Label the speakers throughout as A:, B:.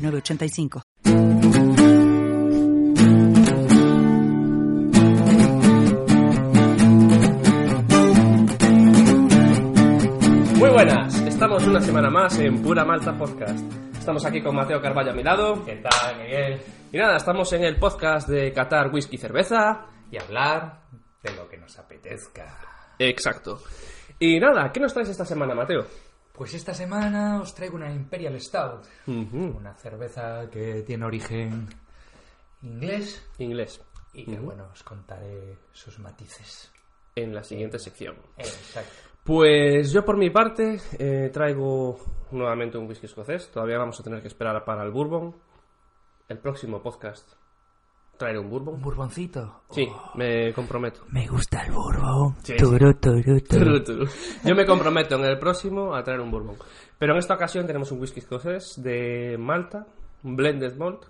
A: 906985.
B: Muy buenas, estamos una semana más en Pura Malta Podcast. Estamos aquí con Mateo Carballo a mi lado.
C: ¿Qué tal, Miguel?
B: Y nada, estamos en el podcast de Qatar Whisky Cerveza.
C: Y hablar de lo que nos apetezca.
B: Exacto. Y nada, ¿qué nos traes esta semana, Mateo?
C: Pues esta semana os traigo una Imperial Stout. Una cerveza que tiene origen inglés
B: Inglés.
C: y que, bueno, os contaré sus matices.
B: En la siguiente sección.
C: Exacto.
B: Pues yo por mi parte eh, traigo nuevamente un whisky escocés. Todavía vamos a tener que esperar para el bourbon. El próximo podcast traeré un
C: ¿Un
B: bourbon.
C: burboncito?
B: Sí,
C: Oh,
B: me comprometo.
C: me gusta el bourbon.
B: Sí,
C: Turu, turu, turu.
B: Yo me comprometo en el próximo a traer un bourbon. Pero en esta ocasión tenemos un whisky escocés de Malta, un blended malt.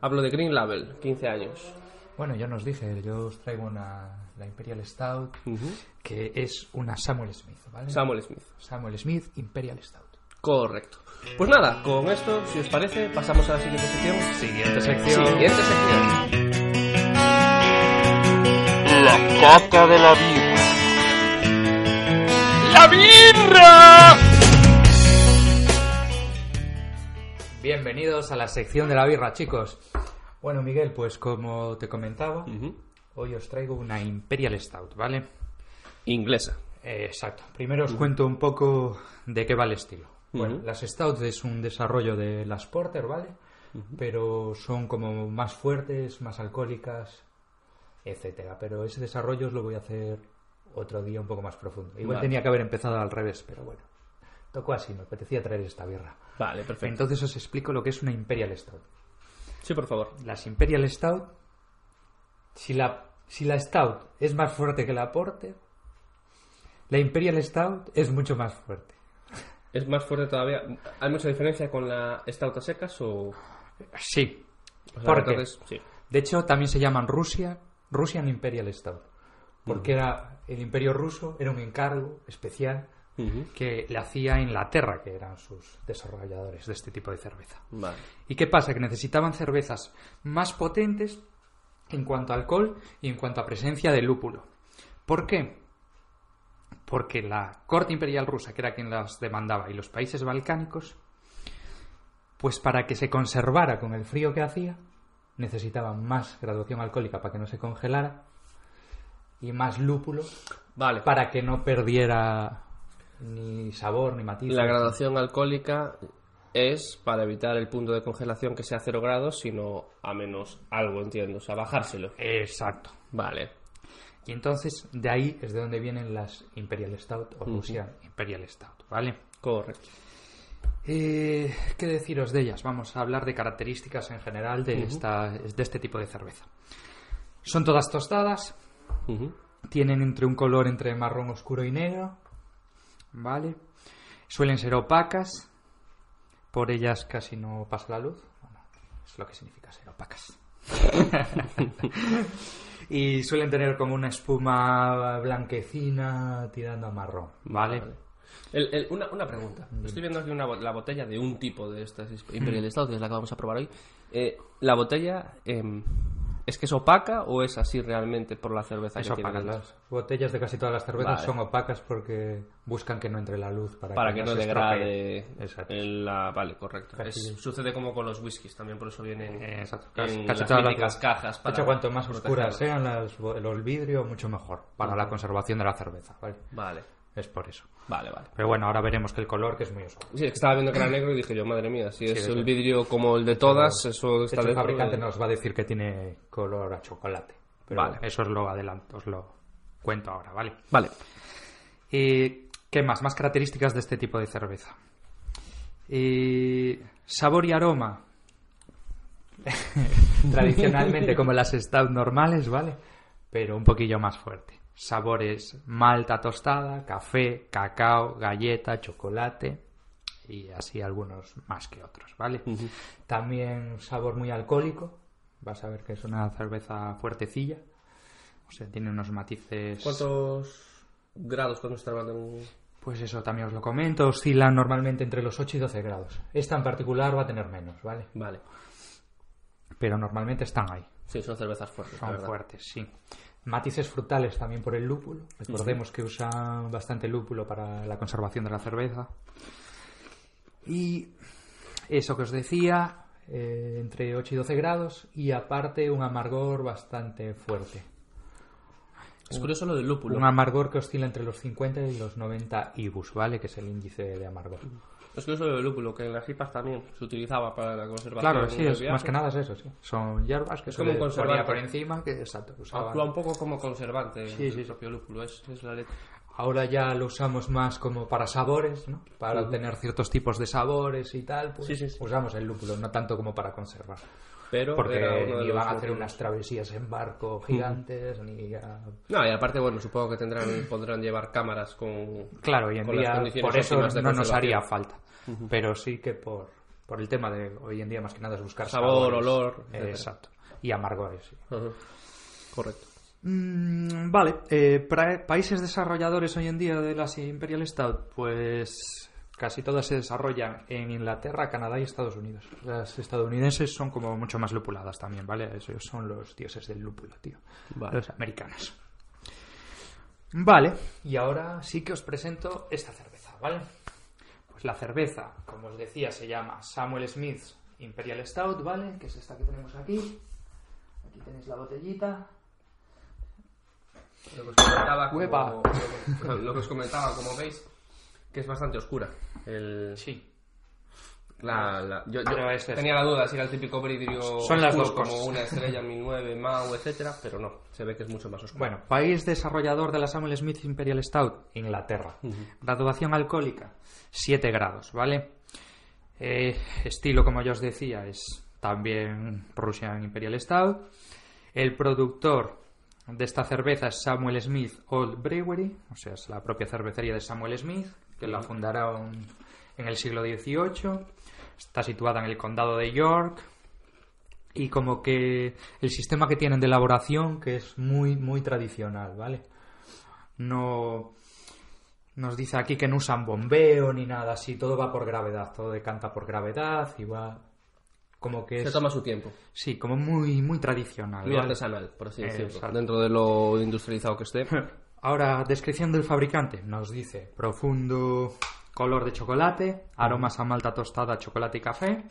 B: Hablo de Green Label, 15 años.
C: Bueno, yo nos dije, yo os traigo una, la Imperial Stout,
B: Ujú.
C: que es una Samuel Smith, ¿vale?
B: Samuel Smith.
C: Samuel Smith Imperial Stout.
B: Correcto. Pues nada, con esto, si os parece, pasamos a la siguiente sección.
C: Siguiente sección.
B: Siguiente sección.
D: La caca de la birra. ¡La birra!
C: Bienvenidos a la sección de la birra, chicos. Bueno, Miguel, pues como te comentaba,
B: Ujú.
C: hoy os traigo una Imperial Stout, ¿vale?
B: Inglesa.
C: Eh, exacto. Primero os cuento un poco de qué va el estilo. Bueno,
B: Ujú.
C: las Stouts es un desarrollo de las Porter, ¿vale? Pero son como más fuertes, más alcohólicas, etcétera. Pero ese desarrollo os lo voy a hacer otro día un poco más profundo. Igual
B: Vale.
C: tenía que haber empezado al revés, pero bueno. Tocó así, me apetecía traer esta birra.
B: Vale, perfecto.
C: Entonces os explico lo que es una Imperial Stout.
B: Sí, por favor.
C: Las Imperial Stout, si la, si la Stout es más fuerte que la Porter, la Imperial Stout es mucho más fuerte.
B: ¿Es más fuerte todavía? ¿Hay mucha diferencia con la Stout a secas o...?
C: Sí.
B: o sí.
C: De hecho, también se llaman Rusia, Russian Imperial Stout. Porque era el imperio ruso, era un encargo especial que le hacía Inglaterra, que eran sus desarrolladores de este tipo de cerveza.
B: Vale.
C: ¿Y qué pasa? Que necesitaban cervezas más potentes en cuanto a alcohol y en cuanto a presencia de lúpulo. ¿Por qué? Porque la corte imperial rusa, que era quien las demandaba, y los países balcánicos, pues para que se conservara con el frío que hacía, necesitaban más graduación alcohólica para que no se congelara y más lúpulo
B: Vale.
C: para que no perdiera ni sabor ni matiz.
B: La graduación alcohólica es para evitar el punto de congelación que sea a 0 grados, sino a menos algo, entiendo. O sea, bajárselo.
C: Exacto.
B: Vale.
C: Y entonces de ahí es de donde vienen las Imperial Stout o Russian Imperial Stout, ¿vale?
B: Correcto.
C: Eh, ¿Qué deciros de ellas? Vamos a hablar de características en general de, esta, de este tipo de cerveza. Son todas tostadas, tienen entre un color entre marrón oscuro y negro, ¿vale? Suelen ser opacas, por ellas casi no pasa la luz, bueno, es lo que significa ser opacas. y suelen tener como una espuma blanquecina tirando a marrón, ¿vale?
B: El- el- una, una pregunta. Estoy viendo aquí una, la botella de un tipo de estas Imperial Stout, que es la que vamos a probar hoy. Eh, ¿La botella em, es que es opaca o es así realmente por la cerveza
C: Es
B: que tiene
C: opaca.
B: dentro?
C: Las botellas de casi todas las cervezas
B: Vale.
C: son opacas porque buscan que no entre la luz para,
B: Para que no
C: se
B: degrade.
C: Exacto.
B: la... Vale, correcto. Es- sucede como con los whiskies, también por eso vienen
C: Eh, Exacto.
B: en
C: Casi,
B: las
C: todas las
B: cajas.
C: De
B: para
C: hecho, cuanto más oscuras sean las, los vidrios, mucho mejor para la conservación de la cerveza. ¿vale?
B: Vale,
C: Es por eso.
B: vale, vale.
C: Pero bueno, ahora veremos que el color que es muy oscuro.
B: Sí, es que estaba viendo que era negro y dije yo, madre mía, si es el vidrio como el de todas, eso
C: De
B: está
C: hecho, el fabricante
B: de-
C: nos va a decir que tiene color a chocolate. Pero
B: Vale.
C: eso os lo adelanto, os lo cuento ahora, ¿vale?
B: Vale.
C: Eh, ¿Qué más? Más características de este tipo de cerveza. Eh, sabor y aroma. tradicionalmente como las stout normales, ¿vale? Pero un poquillo más fuerte. Sabores malta tostada, café, cacao, galleta, chocolate y así algunos más que otros, ¿vale? También sabor muy alcohólico. Vas a ver que es una cerveza fuertecilla. O sea, tiene unos matices...
B: ¿Cuántos grados podemos estar hablando? en-
C: Pues eso también os lo comento. Oscila normalmente entre los 8 y 12 grados. Esta en particular va a tener menos, ¿vale?
B: Vale.
C: Pero normalmente están ahí.
B: Sí, son cervezas fuertes,
C: Son fuertes, sí. Matices frutales también por el lúpulo. Recordemos que usan bastante lúpulo para la conservación de la cerveza. Y eso que os decía, eh, entre 8 y 12 grados y aparte un amargor bastante fuerte.
B: Es curioso lo del lúpulo.
C: Un amargor que oscila entre los 50 y los 90 IBUs, ¿vale? Que es el índice de amargor.
B: Es lo del lúpulo, que en las IPAs también se utilizaba para la conservación.
C: Claro, sí, es, más que nada es eso, sí. Son hierbas que
B: Es
C: se
B: como un conservante.
C: por encima, que exacto.
B: Actúa un poco como conservante
C: Sí,
B: el
C: sí,
B: propio lúpulo, es, es la leche.
C: Ahora ya lo usamos más como para sabores, ¿no? Para obtener ciertos tipos de sabores y tal, pues
B: sí.
C: usamos el lúpulo, no tanto como para conservar.
B: Pero
C: Porque
B: de
C: ni van a hacer unas travesías en barco gigantes, ni a-
B: No, y aparte, bueno, supongo que tendrán, podrán llevar cámaras con...
C: Claro, hoy en día por eso no nos haría falta. Pero sí que por, por el tema de hoy en día más que nada es buscar
B: Sabor,
C: sabores.
B: olor,
C: Eh, exacto. Y amargores, sí.
B: Ajá. Correcto.
C: Mm, vale, eh, países desarrolladores hoy en día de las Imperial Stout, pues casi todas se desarrollan en Inglaterra, Canadá y Estados Unidos. Las estadounidenses son como mucho más lupuladas también, ¿vale? Esos son los dioses del lúpulo, tío.
B: Vale.
C: Los americanos. Vale, y ahora sí que os presento esta cerveza, ¿vale? Pues la cerveza, como os decía, se llama Samuel Smith Imperial Stout, ¿vale? Que es esta que tenemos aquí. Aquí tenéis la botellita.
B: Lo que os comentaba, como, lo que- lo que os comentaba, como veis, que es bastante oscura. El,
C: Sí,
B: la, la- yo
C: es
B: tenía la duda si era el típico vidrio
C: Son las dos
B: como una estrella 1009, Mau, etcétera, pero no, se ve que es mucho más oscuro.
C: Bueno, país desarrollador de la Samuel Smith Imperial Stout, Inglaterra. Graduación alcohólica, 7 grados, ¿vale? Eh, estilo, como ya os decía, es también Russian Imperial Stout. El productor de esta cerveza es Samuel Smith Old Brewery, o sea, es la propia cervecería de Samuel Smith, que la fundaron en el siglo XVIII. Está situada en el condado de York, y como que el sistema que tienen de elaboración que es muy muy tradicional vale no nos dice aquí que no usan bombeo ni nada así todo va por gravedad todo decanta por gravedad y va como que
B: se
C: es
B: toma su tiempo,
C: sí como muy muy tradicional
B: muy
C: ¿vale?
B: artesanal, por así
C: Eh,
B: decirlo,
C: exacto.
B: dentro de lo industrializado que esté.
C: Ahora, descripción del fabricante. Nos dice profundo color de chocolate, aromas a malta tostada, chocolate y café.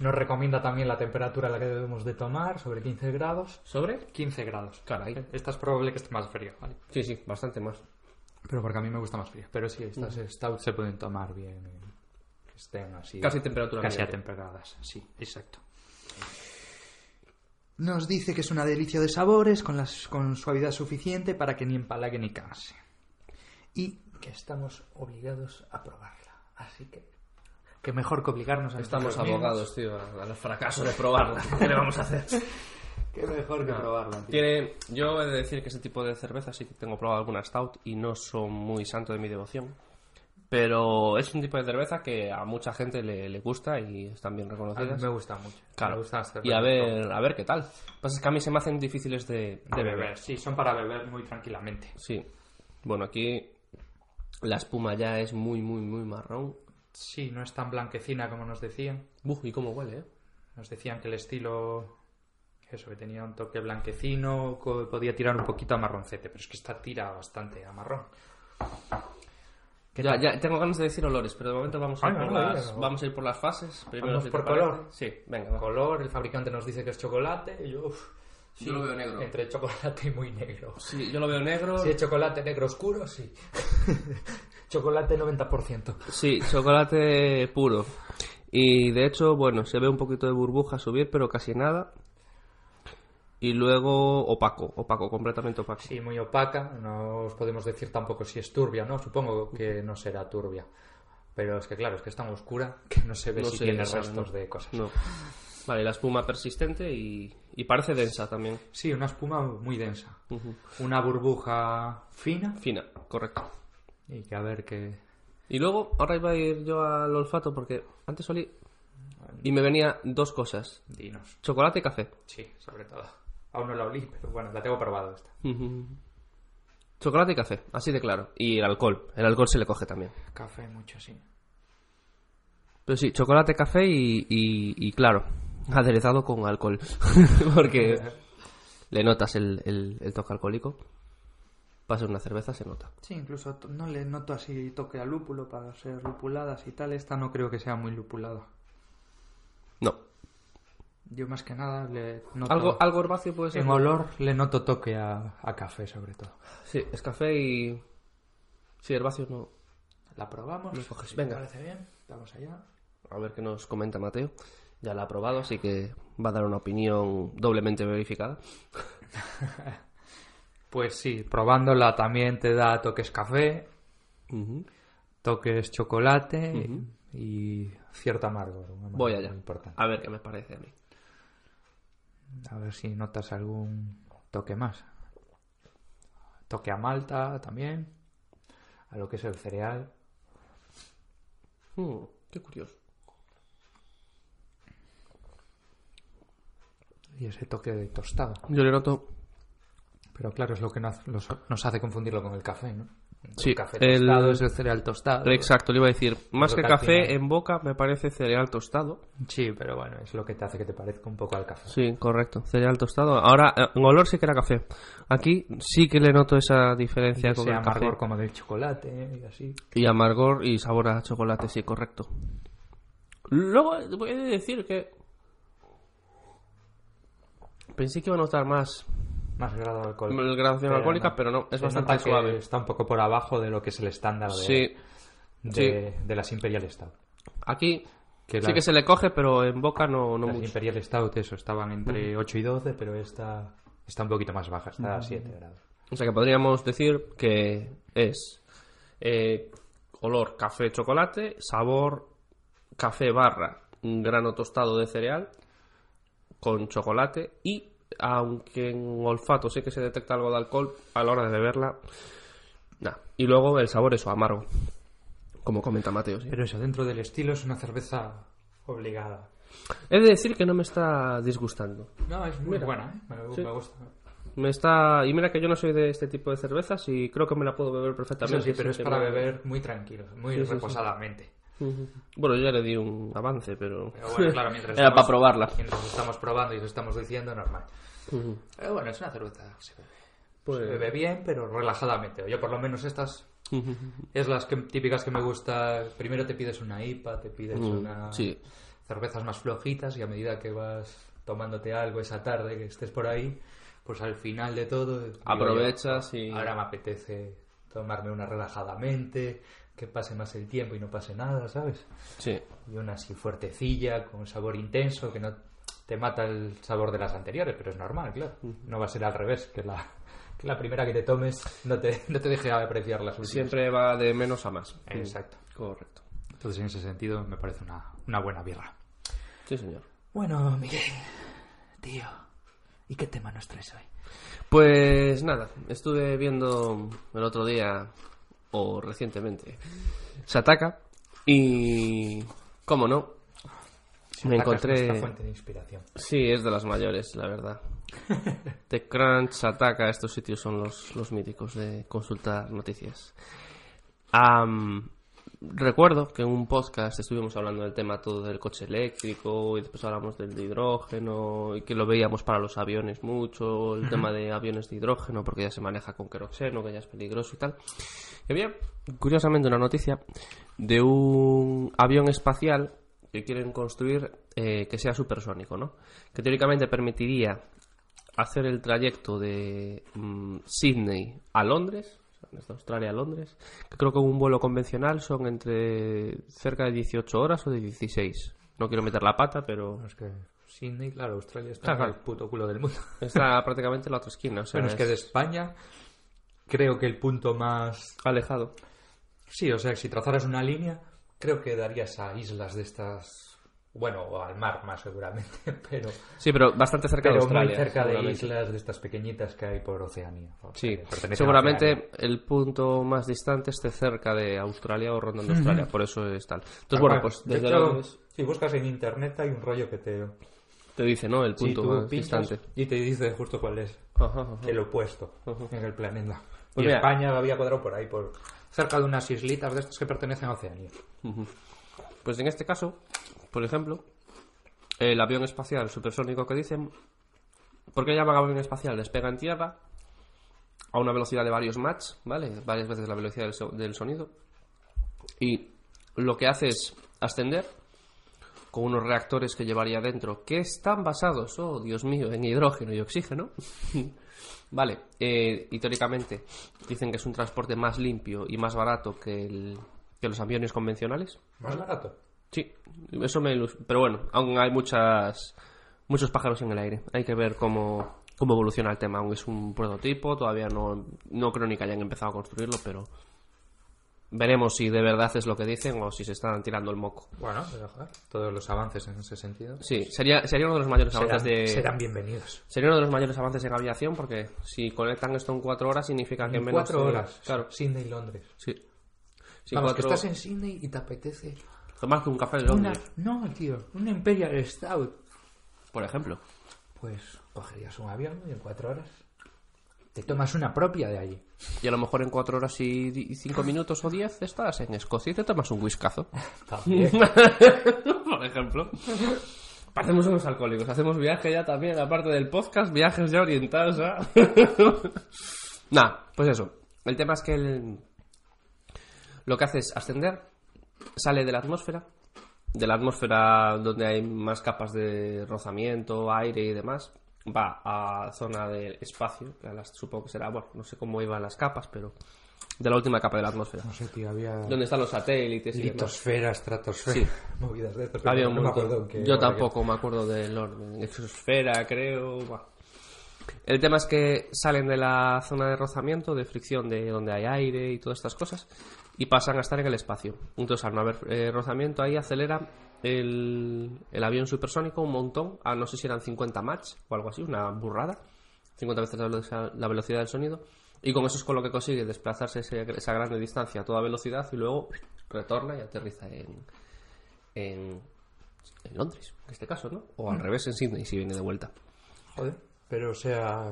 C: Nos recomienda también la temperatura a la que debemos de tomar, sobre 15 grados.
B: ¿Sobre?
C: 15 grados.
B: Caray.
C: Esta es probable que esté más fría, ¿vale?
B: Sí, sí, bastante más.
C: Pero porque a mí me gusta más fría. Pero sí, estas stout se pueden tomar bien. eh, Que estén así.
B: Casi temperatura
C: Casi
B: ambiente.
C: atemperadas, sí, exacto. Nos dice que es una delicia de sabores con, las, con suavidad suficiente para que ni empalague ni canse. Y que estamos obligados a probarla. Así que, que mejor que obligarnos a
B: Estamos abogados, tío, al fracaso de probarla. ¿Qué le vamos a hacer?
C: Que mejor que
B: No.
C: probarla. tío.
B: Tiene, yo he de decir que ese tipo de cerveza sí que tengo probado alguna stout y no son muy santo de mi devoción. Pero es un tipo de cerveza que a mucha gente le, le gusta y están bien
C: A mí
B: reconocidas.
C: me gusta mucho.
B: Claro.
C: Me gustan las
B: y a ver, a ver qué tal. Pasa es que a mí se me hacen difíciles de,
C: de beber. Sí, son para beber muy tranquilamente.
B: Sí. Bueno, aquí la espuma ya es muy, muy, muy marrón.
C: Sí, no es tan blanquecina como nos decían.
B: Buf, y cómo huele, ¿eh?
C: Nos decían que el estilo, eso, que tenía un toque blanquecino, podía tirar un poquito a marroncete, pero es que esta tira bastante a marrón. ¿Qué
B: Ya, ya tengo ganas de decir olores, pero de momento vamos a ir,
C: Ay,
B: por,
C: no,
B: las,
C: no.
B: vamos a ir por las fases. Primero,
C: Vamos
B: si
C: por
B: parece.
C: color.
B: Sí, venga, va.
C: Color, el fabricante nos dice que es chocolate, y yo, uf,
B: Yo lo veo negro.
C: Entre chocolate y muy negro.
B: Sí, yo lo veo negro.
C: Si es chocolate negro oscuro, sí. chocolate 90%.
B: Sí, chocolate puro. Y de hecho, bueno, se ve un poquito de burbuja subir, pero casi nada. Y luego opaco, opaco, completamente opaco.
C: Sí, muy opaca. No os podemos decir tampoco si es turbia, ¿no? Supongo que no será turbia. Pero es que claro, es que es tan oscura que no se ve
B: No
C: si
B: se
C: tiene
B: sabe,
C: restos
B: ¿no?
C: de cosas.
B: No. Vale, la espuma persistente y, y parece densa también.
C: Sí, una espuma muy densa. Una burbuja fina
B: Fina, correcto.
C: y que a ver qué...
B: Y luego, ahora iba a ir yo al olfato porque antes olí y me venía dos cosas.
C: Dinos.
B: Chocolate y café.
C: Sí, sobre todo. Aún no la olí, pero bueno, la tengo probado esta.
B: Chocolate y café, así de claro. Y el alcohol. El alcohol se le coge también.
C: Café mucho, sí.
B: Pero sí, chocolate, café y, y, y claro, aderezado con alcohol. Porque le notas el, el, el toque alcohólico. Para ser una cerveza se nota.
C: Sí, incluso no le noto así toque a lúpulo para ser lupuladas y tal. Esta no creo que sea muy lupulada.
B: No.
C: Yo más que nada le noto...
B: Algo, algo herbáceo puede ser.
C: En olor le noto toque a, a café sobre todo.
B: Sí, es café y... Sí, herbáceo no.
C: La probamos.
B: Coges. Venga.
C: parece bien. Vamos allá.
B: A ver qué nos comenta Mateo. Ya la ha probado, así que va a dar una opinión doblemente verificada.
C: Pues sí, probándola también te da toques café, toques chocolate y cierto amargor
B: Voy allá.
C: importante.
B: A ver qué me parece a mí.
C: A ver si notas algún toque más. Toque a malta también. A lo que es el cereal.
B: Mm, qué curioso.
C: Y ese toque de tostado.
B: Yo le noto...
C: Pero claro, es lo que nos hace confundirlo con el café, ¿no?
B: Sí,
C: el café
B: el-
C: tostado es el cereal tostado.
B: Exacto, le iba a decir. Más que café,
C: final-
B: en boca me parece cereal tostado.
C: Sí, pero bueno, es lo que te hace que te parezca un poco al café.
B: Sí, correcto. Cereal tostado. Ahora, eh, en olor sí que era café. Aquí sí que le noto esa diferencia
C: Y
B: con el
C: amargor
B: café.
C: como del chocolate y así.
B: Y amargor y sabor a chocolate, sí, correcto. Luego, voy a decir que... Pensé que iba a notar más
C: Más grado
B: el
C: Pero
B: alcohólica,
C: no.
B: pero no, es
C: Se
B: bastante suave.
C: Está un poco por abajo de lo que es el estándar de,
B: Sí,
C: de, de las Imperial Stout.
B: aquí
C: Que
B: sí que se le coge, pero en boca no, no
C: Las
B: mucho.
C: Imperial Stout, eso, estaban entre 8 y 12, pero esta está un poquito más baja, está a 7 grados.
B: O sea que podríamos decir que es eh, olor café-chocolate, sabor café barra un grano tostado de cereal con chocolate y aunque en olfato sé que se detecta algo de alcohol a la hora de beberla. Y luego el sabor es amargo, como comenta Mateo. sí.
C: Pero eso, dentro del estilo es una cerveza obligada.
B: He de decir que no me está disgustando.
C: No, es muy buena, ¿eh? me,
B: Sí.
C: me gusta.
B: Me está... Y mira que yo no soy de este tipo de cervezas y creo que me la puedo beber perfectamente.
C: Eso sí, pero es para beber muy tranquilo, muy
B: Sí, sí, sí.
C: reposadamente.
B: Bueno, yo ya le di un avance, pero...
C: Pero bueno, claro, mientras
B: Era
C: estamos-
B: para probarla.
C: Mientras estamos probando y lo estamos diciendo, normal. Pero bueno, es una cerveza que se bebe.
B: Pues-
C: Se bebe bien, pero relajadamente. Yo por lo menos estas es las que, típicas que me gusta. Primero te pides una IPA, te pides
B: Mm,
C: una
B: sí.
C: cervezas más flojitas y a medida que vas tomándote algo esa tarde, que estés por ahí, pues al final de todo... digo
B: Aprovechas y-
C: Ahora me apetece tomarme una relajadamente, que pase más el tiempo y no pase nada, ¿sabes?
B: Sí.
C: Y una así fuertecilla, con sabor intenso, que no te mata el sabor de las anteriores, pero es normal, claro. No va a ser al revés, que la, que la primera que te tomes no te, no te deje apreciar las últimas.
B: Siempre va de menos a más.
C: Exacto.
B: Correcto.
C: Entonces, en ese sentido, me parece una, una buena birra.
B: Sí, señor.
C: Bueno, Miguel, tío, ¿y qué tema nos traes hoy?
B: Pues nada, estuve viendo el otro día, o recientemente, Sataka, y... ¿Cómo no? Me encontré...
C: Fuente de inspiración.
B: Sí, es de las mayores, la verdad. TechCrunch, Ataca, estos sitios son los, los míticos de consultar noticias. Recuerdo que en un podcast estuvimos hablando del tema todo del coche eléctrico y después hablamos del de hidrógeno y que lo veíamos para los aviones mucho, el tema de aviones de hidrógeno porque ya se maneja con queroxeno, que ya es peligroso y tal. Y había, curiosamente, una noticia de un avión espacial que quieren construir eh, que sea supersónico, ¿no? Que teóricamente permitiría hacer el trayecto de mm, Sydney a Londres, desde Australia a Londres, que creo que un vuelo convencional son entre cerca de 18 horas o de 16. No quiero meter la pata, pero
C: Es que Sydney, claro, Australia está en el puto culo del mundo.
B: está prácticamente en la otra esquina. O sea,
C: Bueno, es que de España creo que el punto más...
B: alejado.
C: Sí, o sea, si trazaras una línea, creo que darías a islas de estas Bueno, o al mar más seguramente, pero,
B: Sí, pero bastante cerca de Australia.
C: muy cerca de islas de estas pequeñitas que hay por Oceanía.
B: Sí, seguramente
C: Oceanía.
B: el punto más distante esté cerca de Australia o rondando Australia, por eso es tal. Entonces,
C: Tal
B: bueno, pues
C: De
B: desde
C: hecho,
B: Londres
C: Si buscas en internet hay un rollo que te...
B: te dice, ¿no? El punto más distante.
C: y te dice justo cuál es
B: Ajá, ajá.
C: el opuesto en el planeta.
B: Pues
C: y
B: mira.
C: España había cuadrado por ahí, por cerca de unas islitas de estas que pertenecen a Oceanía.
B: Pues en este caso, por ejemplo, el avión espacial supersónico que dicen, ¿por qué llaman avión espacial? Despega en tierra a una velocidad de varios Mach, ¿vale? Varias veces la velocidad del, del sonido. Y lo que hace es ascender con unos reactores que llevaría dentro, que están basados, oh Dios mío, en hidrógeno y oxígeno. vale, eh, y teóricamente dicen que es un transporte más limpio y más barato que los aviones convencionales.
C: Más barato.
B: Sí, eso me ilus- Pero bueno, aún hay muchas muchos pájaros en el aire. Hay que ver cómo, cómo evoluciona el tema. Aún es un prototipo, todavía no, no creo ni que hayan empezado a construirlo, pero veremos si de verdad es lo que dicen o si se están tirando el moco.
C: Bueno, pero, joder, todos los avances en ese sentido
B: Sí, sería, sería uno de los mayores
C: serán,
B: avances de...
C: serán bienvenidos.
B: Sería uno de los mayores avances en aviación porque si conectan esto en cuatro horas significa que en
C: En
B: menos
C: cuatro horas.
B: Claro,
C: Sydney Londres.
B: sí. Sí,
C: Vamos, que estás en Sydney y te apetece
B: Tomarte un café de
C: una...
B: Londres,
C: No, tío, una Imperial Stout.
B: por ejemplo.
C: Pues cogerías un avión y en cuatro horas te tomas una propia de allí.
B: Y a lo mejor en cuatro horas y cinco minutos o diez estás en Escocia y te tomas un whiskazo.
C: También.
B: Por ejemplo. Parecemos unos alcohólicos. Hacemos viaje ya también, aparte del podcast, viajes ya orientados a... Nah, pues eso. El tema es que el- lo que hace es ascender, sale de la atmósfera, de la atmósfera donde hay más capas de rozamiento, aire y demás, va a zona del espacio, que las- supongo que será, bueno, no sé cómo iban las capas, pero de la última capa de la atmósfera.
C: No sé, tío, había...
B: Donde están los satélites.
C: Litosfera, estratosfera,
B: Sí.
C: movidas de estos.
B: Había
C: no
B: un
C: me acuerdo qué
B: Yo tampoco me acuerdo del orden. Exosfera, creo. El tema es que salen de la zona de rozamiento, de fricción, de donde hay aire y todas estas cosas, y pasan a estar en el espacio. Entonces, al no haber eh, rozamiento, ahí acelera el, el avión supersónico un montón, a no sé si eran 50 Mach o algo así, una burrada. 50 veces la velocidad, la velocidad del sonido. Y con eso es con lo que consigue desplazarse ese- esa grande distancia a toda velocidad y luego retorna y aterriza en, en, en Londres, en este caso, ¿no? O al revés, en Sydney, si viene de vuelta.
C: Joder, pero o sea,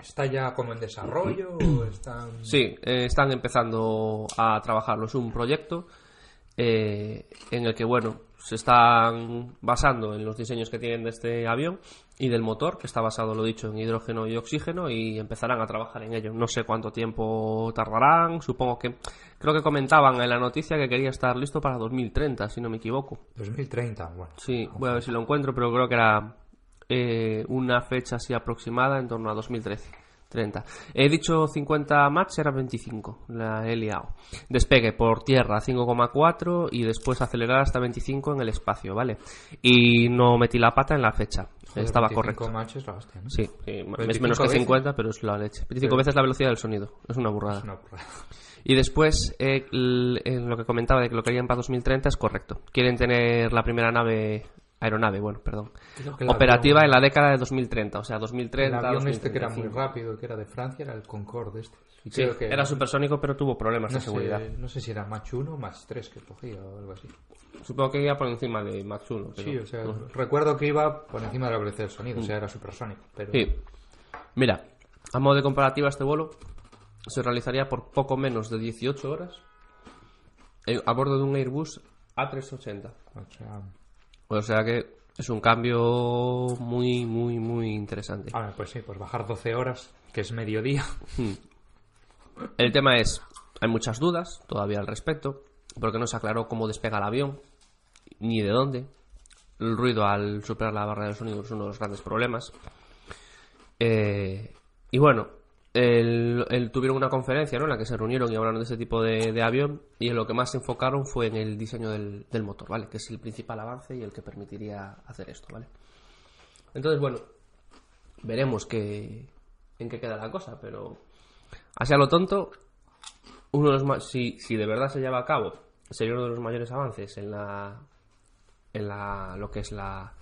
C: ¿está ya como en desarrollo o están...?
B: Sí, eh, están empezando a trabajarlo. Es un proyecto eh, en el que, bueno, se están basando en los diseños que tienen de este avión y del motor, que está basado, lo dicho, en hidrógeno y oxígeno, y empezarán a trabajar en ello. No sé cuánto tiempo tardarán, supongo que... Creo que comentaban en la noticia que quería estar listo para 2030, si no me equivoco.
C: 2030, bueno.
B: Sí, voy a ver si lo encuentro, pero creo que era eh, una fecha así aproximada en torno a 2013. 30. He dicho 50 Mach, era 25, la he liado. Despegue por tierra 5,4 y después acelerar hasta 25 en el espacio, ¿vale? Y no metí la pata en la fecha,
C: Joder,
B: estaba
C: 25
B: correcto.
C: machos la hostia, ¿no?
B: Sí, sí, es
C: 25
B: menos que
C: veces.
B: 50, pero es la leche. 25
C: Pero-
B: veces la velocidad del sonido, es una burrada.
C: Es una burrada.
B: Y después, eh, en lo que comentaba de que lo querían para 2030 es correcto. Quieren tener la primera nave, aeronave, bueno, perdón,
C: el
B: operativa
C: avión-
B: en la década de 2030, o sea,
C: El
B: 2030.
C: avión este que era muy
B: 2035.
C: rápido, que era de Francia, era el Concorde este. Y
B: Sí,
C: creo que
B: era supersónico, pero tuvo problemas
C: no
B: de seguridad.
C: sé, no sé si era Mach 1 o Mach 3 que cogía o algo así.
B: Supongo que iba por encima de Max 1. Pero...
C: Sí, o sea, recuerdo que iba por encima de la velocidad del sonido, o sea, era supersónico. Pero
B: Sí. Mira, a modo de comparativa, este vuelo se realizaría por poco menos de 18 horas eh, a bordo de un Airbus A380.
C: o sea,
B: O sea que es un cambio muy, muy, muy interesante.
C: ah, pues sí, pues bajar 12 horas, que es mediodía.
B: El tema es, hay muchas dudas todavía al respecto, porque no se aclaró cómo despega el avión, ni de dónde. El ruido al superar la barrera del sonido es uno de los grandes problemas. Eh, y bueno, el, tuvieron una conferencia ¿no? en la que se reunieron y hablaron de ese tipo de, avión y en lo que más se enfocaron fue en el diseño del, motor, ¿vale? Que es el principal avance y el que permitiría hacer esto, ¿vale? Entonces, bueno, veremos qué, en qué queda la cosa, pero así a lo tonto, uno de los ma- si, si de verdad se lleva a cabo, sería uno de los mayores avances en la en la, lo que es la,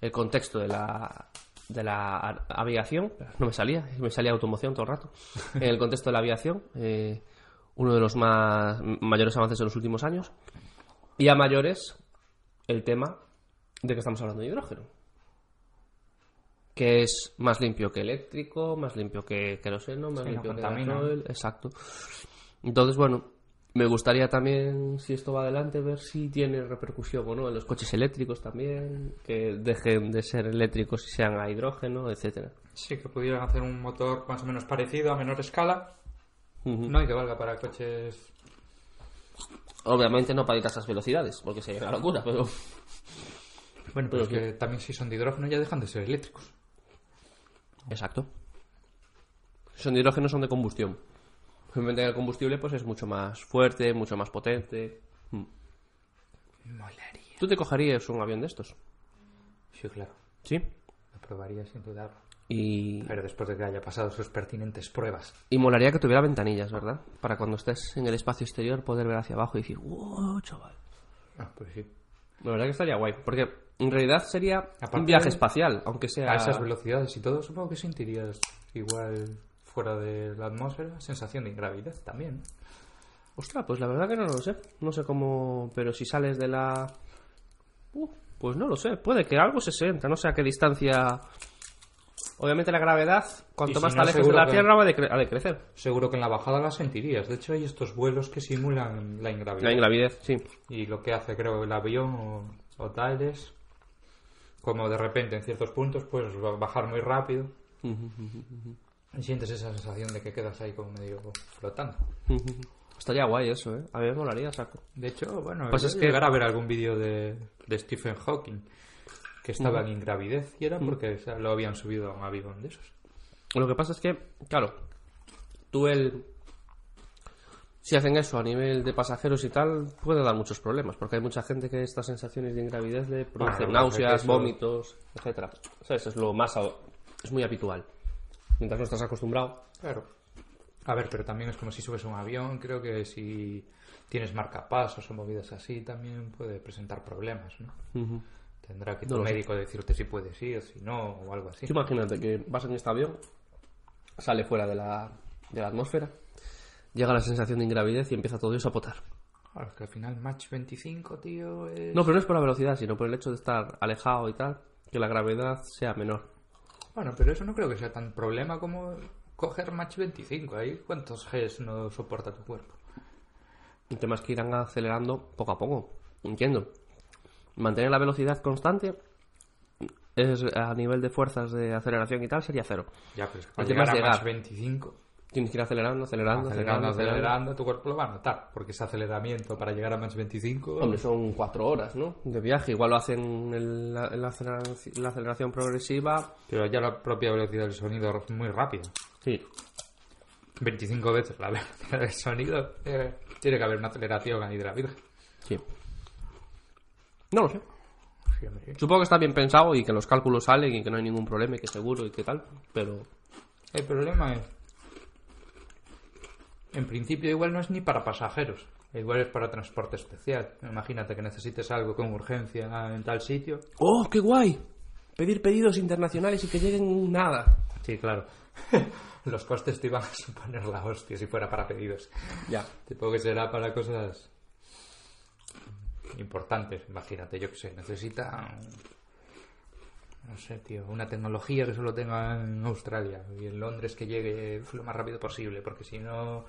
B: el contexto de la, de la aviación, no me salía, me salía automoción todo el rato, en el contexto de la aviación, eh, uno de los más mayores avances de los últimos años, y a mayores el tema de que estamos hablando de hidrógeno, que es más limpio que eléctrico, más limpio que queroseno, más
C: Sí, no
B: limpio que gasoil, exacto. Entonces, bueno, me gustaría también, si esto va adelante, ver si tiene repercusión o no en los coches eléctricos también, que dejen de ser eléctricos y sean a hidrógeno, etcétera.
C: Sí, que pudieran hacer un motor más o menos parecido a menor escala. No, y que valga para coches.
B: Obviamente no para ir a esas velocidades, porque sería una locura, pero...
C: Bueno, pero
B: Pero
C: es que también si son de hidrógeno ya dejan de ser eléctricos.
B: Exacto. Si son de hidrógeno, son de combustión. Simplemente el combustible pues es mucho más fuerte, mucho más potente. Mm.
C: Molaría.
B: ¿Tú te cogerías un avión de estos?
C: Sí, claro.
B: ¿Sí?
C: Lo probaría sin dudarlo.
B: Y,
C: Pero después de que haya pasado sus pertinentes pruebas.
B: y molaría que tuviera ventanillas, ¿verdad? Para cuando estés en el espacio exterior poder ver hacia abajo y decir, ¡wow, chaval!
C: Ah, pues sí.
B: La verdad que estaría guay, porque en realidad sería
C: Aparte
B: un viaje
C: de-
B: espacial, aunque sea...
C: A esas velocidades y todo, supongo que sentirías igual fuera de la atmósfera sensación de ingravidez también.
B: Ostras, pues la verdad que no lo sé. No sé cómo... Pero si sales de la... Uh, pues no lo sé. Puede que algo se sienta. No sé a qué distancia... Obviamente la gravedad, cuanto
C: si
B: más te
C: no,
B: alejes de la Tierra, va a, decre- a decrecer.
C: Seguro que en la bajada la sentirías. De hecho, hay estos vuelos que simulan la ingravidez.
B: La ingravidez, sí.
C: Y lo que hace, creo, el avión o, o tal es como de repente en ciertos puntos puedes ba- bajar muy rápido y sientes esa sensación de que quedas ahí como medio flotando.
B: Estaría guay eso, ¿eh? A mí me molaría, saco.
C: De hecho, bueno,
B: Pues es que-
C: llegar a ver algún vídeo de, de Stephen Hawking que estaba en ingravidez y era porque o sea, lo habían subido a un avión de esos.
B: Lo que pasa es que, claro, tú el... Si hacen eso a nivel de pasajeros y tal, puede dar muchos problemas, porque hay mucha gente que estas sensaciones de ingravidez le producen náuseas,
C: eso-
B: vómitos, etcétera. ¿Sabes? Es lo más... Es muy habitual. Mientras no estás acostumbrado.
C: Claro. A ver, pero también es como si subes a un avión. Creo que si tienes marcapasos o movidas así, también puede presentar problemas, ¿no? Tendrá que tu
B: No
C: médico decirte si puedes ir, si no, o algo así.
B: Tú imagínate que vas en este avión, sale fuera de la, de la atmósfera, llega la sensación de ingravidez y empieza todo eso a potar.
C: Claro, es que al final Match 25, tío, es...
B: No, pero no es por la velocidad, sino por el hecho de estar alejado y tal, que la gravedad sea menor.
C: Bueno, pero eso no creo que sea tan problema como coger Match 25. Ahí, ¿cuántos Gs no soporta tu cuerpo?
B: El tema es que irán acelerando poco a poco. Entiendo. Mantener la velocidad constante es a nivel de fuerzas de aceleración y tal sería cero.
C: Ya, pero es que
B: El tema
C: llegar
B: es
C: a
B: llegar.
C: Match 25,
B: Tienes que ir acelerando, acelerando,
C: acelerando,
B: acelerando, acelerando.
C: acelerando, tu cuerpo lo va a notar. Porque ese aceleramiento para llegar a Match 25...
B: Hombre, son cuatro horas, ¿no? De viaje. Igual lo hacen en la, en la aceleración, la aceleración progresiva.
C: Pero ya la propia velocidad del sonido es muy rápida.
B: Sí.
C: 25 veces la velocidad del sonido. eh, tiene que haber una aceleración ahí de la Virgen.
B: Sí. No lo sé.
C: Sí.
B: Supongo que está bien pensado y que los cálculos salen y que no hay ningún problema y que seguro y que tal. Pero
C: El problema es. En principio, igual no es ni para pasajeros. Igual es para transporte especial. Imagínate que necesites algo con urgencia en tal sitio.
B: ¡Oh, qué guay! Pedir pedidos internacionales y que lleguen nada.
C: Sí, claro. Los costes te iban a suponer la hostia si fuera para pedidos.
B: Ya.
C: Tipo que será para cosas importantes. Imagínate, yo que sé, necesita. No sé, tío, una tecnología que solo tenga en Australia y en Londres que llegue lo más rápido posible, porque si no,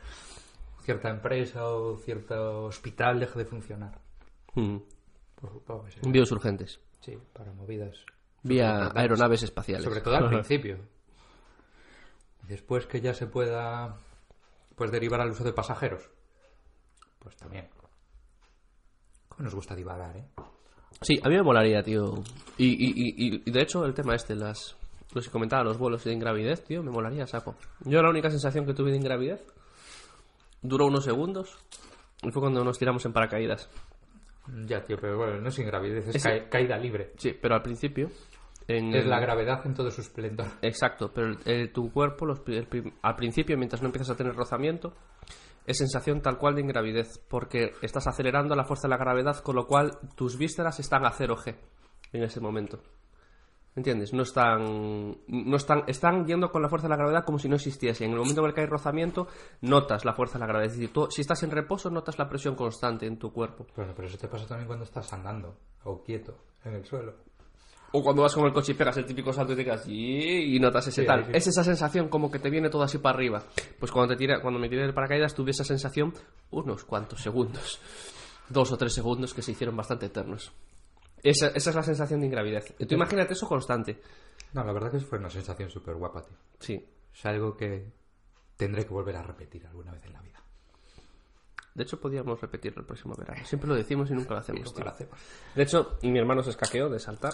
C: cierta empresa o cierto hospital deja de funcionar.
B: Mm.
C: Pues será.
B: Envíos urgentes.
C: Sí, para movidas.
B: Vía aeronaves espaciales.
C: Sobre todo al principio. Después que ya se pueda pues derivar al uso de pasajeros. Pues también. Cómo nos gusta divagar, ¿eh?
B: Sí, a mí me molaría, tío. Y, y, y, y de hecho, el tema este, las, los que comentaba, los vuelos de ingravidez, tío, me molaría, saco. Yo la única sensación que tuve de ingravidez duró unos segundos y fue cuando nos tiramos en paracaídas.
C: Ya, tío, pero bueno, no es ingravidez, es,
B: Es-
C: ca- caída libre.
B: Sí, pero al principio. En
C: Es
B: el-
C: la gravedad en todo su esplendor.
B: Exacto, pero el- el- tu cuerpo, los al principio, mientras no empiezas a tener rozamiento, es sensación tal cual de ingravidez, porque estás acelerando la fuerza de la gravedad, con lo cual tus vísceras están a 0G en ese momento. ¿Entiendes? No están, no están, están yendo con la fuerza de la gravedad como si no existiese. En el momento en el que hay rozamiento, notas la fuerza de la gravedad. Es decir, tú, si estás en reposo, notas la presión constante en tu cuerpo.
C: Bueno, pero eso te pasa también cuando estás andando o quieto en el suelo.
B: O cuando vas con el coche y pegas el típico salto y te quedas y, y notas ese
C: Sí,
B: tal.
C: sí.
B: Es esa sensación como que te viene todo así para arriba. Pues cuando, te tira, cuando me tiré del paracaídas tuve esa sensación unos cuantos segundos. Dos o tres segundos que se hicieron bastante eternos. Esa, esa es la sensación de ingravidez. Tú imagínate eso constante.
C: No, la verdad que fue una sensación súper guapa, tío.
B: Sí.
C: Es algo que tendré que volver a repetir alguna vez en la vida.
B: De hecho, podríamos repetirlo el próximo verano. Siempre lo decimos y nunca lo hacemos.
C: Nunca lo hacemos.
B: De hecho, mi hermano se escaqueó de saltar.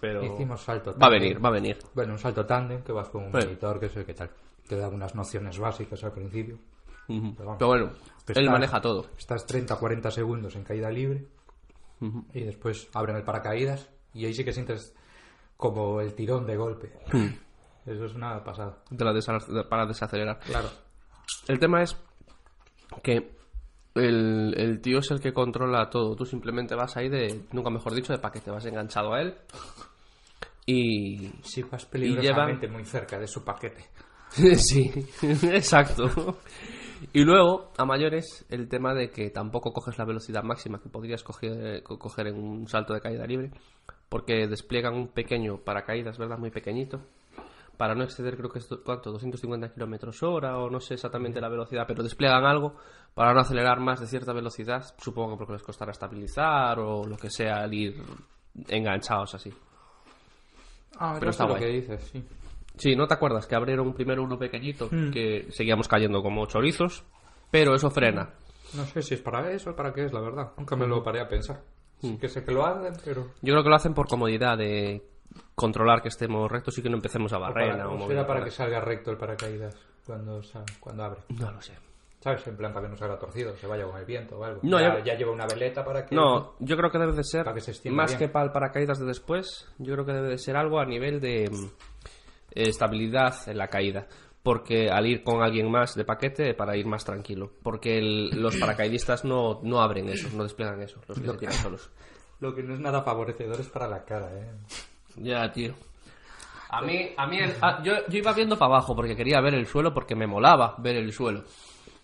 B: Pero.
C: Hicimos salto
B: Va a
C: tándem.
B: venir, va a venir.
C: Bueno, un salto tándem que vas con un
B: Sí.
C: monitor, que sé qué tal. Te da unas nociones básicas al principio. Pero vamos.
B: Pero bueno, él maneja todo.
C: Estás 30 40 segundos en caída libre y después abren el paracaídas y ahí sí que sientes como el tirón de golpe. Eso es una pasada.
B: de la desa- de- para desacelerar.
C: Claro.
B: El tema es que el, el tío es el que controla todo. Tú simplemente vas ahí de, nunca mejor dicho, de paquete. Vas enganchado a él. Y.
C: Sí, vas
B: Y
C: peligrosamente muy cerca de su paquete.
B: sí, exacto. Y luego, a mayores, el tema de que tampoco coges la velocidad máxima que podrías coger, co- coger en un salto de caída libre, porque despliegan un pequeño paracaídas, ¿verdad? Muy pequeñito, para no exceder, creo que es, ¿cuánto? 250 kilómetros hora, o no sé exactamente la velocidad, pero despliegan algo para no acelerar más de cierta velocidad, supongo que porque les costará estabilizar o lo que sea, al ir enganchados así.
C: Ah,
B: Pero está
C: lo que dices, sí.
B: Sí, ¿no te acuerdas que abrieron primero uno pequeñito
C: Mm.
B: que seguíamos cayendo como chorizos? Pero eso frena.
C: No sé si es para eso o para qué es, la verdad. Nunca me lo paré a pensar. Sí que sé que lo hacen, pero...
B: Yo creo que lo hacen por comodidad de controlar que estemos rectos y que no empecemos a
C: O
B: barrer.
C: para,
B: o
C: para que salga recto el paracaídas cuando, cuando abre.
B: No lo sé.
C: ¿Sabes? En plan para que no salga torcido, se vaya con el viento o algo.
B: No,
C: ya,
B: yo-
C: ya lleva una veleta para que...
B: No, yo creo que debe de ser,
C: Para que se
B: más
C: bien.
B: que para el paracaídas de después, yo creo que debe de ser algo a nivel de mm, estabilidad en la caída. Porque al ir con alguien más de paquete, para ir más tranquilo. Porque el- los paracaidistas no, no abren eso, no despliegan eso, los que se tiran solos.
C: Lo que no es nada favorecedor es para la cara, ¿eh?
B: Ya, tío. A mí, a mí el- ah, yo, yo iba viendo para abajo porque quería ver el suelo porque me molaba ver el suelo.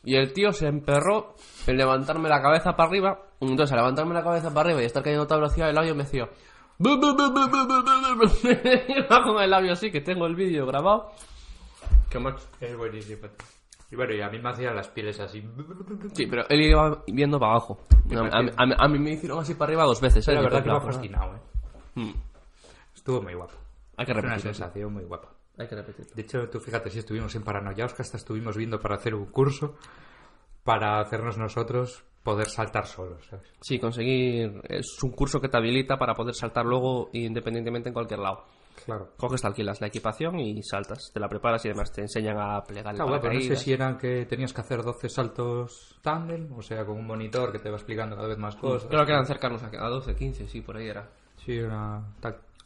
B: Y el tío se emperró en levantarme la cabeza para arriba. Entonces, al levantarme la cabeza para arriba y estar cayendo a toda velocidad, el labio me decía... Con el labio así, que tengo el vídeo grabado. Que.
C: Es buenísimo. Y bueno, y a mí me hacían las pieles así.
B: Sí, pero él iba viendo para abajo. A, a mí- a mí- me hicieron así para arriba dos veces. ¿eh?
C: la verdad que me ha fascinado, ¿eh?
B: mm,
C: Estuvo muy guapo.
B: Hay que
C: Es una
B: repetirlo.
C: sensación muy guapa.
B: Hay que repetirlo.
C: De hecho, tú fíjate si estuvimos en Paranoiaos, que hasta estuvimos viendo para hacer un curso para hacernos nosotros poder saltar solos, ¿sabes?
B: Sí, conseguir. Es un curso que te habilita para poder saltar luego independientemente en cualquier lado.
C: Claro.
B: Coges, te alquilas la equipación y saltas. Te la preparas y además te enseñan a plegar el
C: guapo, no sé si eran que tenías que hacer 12 saltos tándem, o sea, con un monitor que te va explicando cada vez más cosas.
B: Creo que eran cercanos a a 12, 15, sí, por ahí era.
C: Sí, era...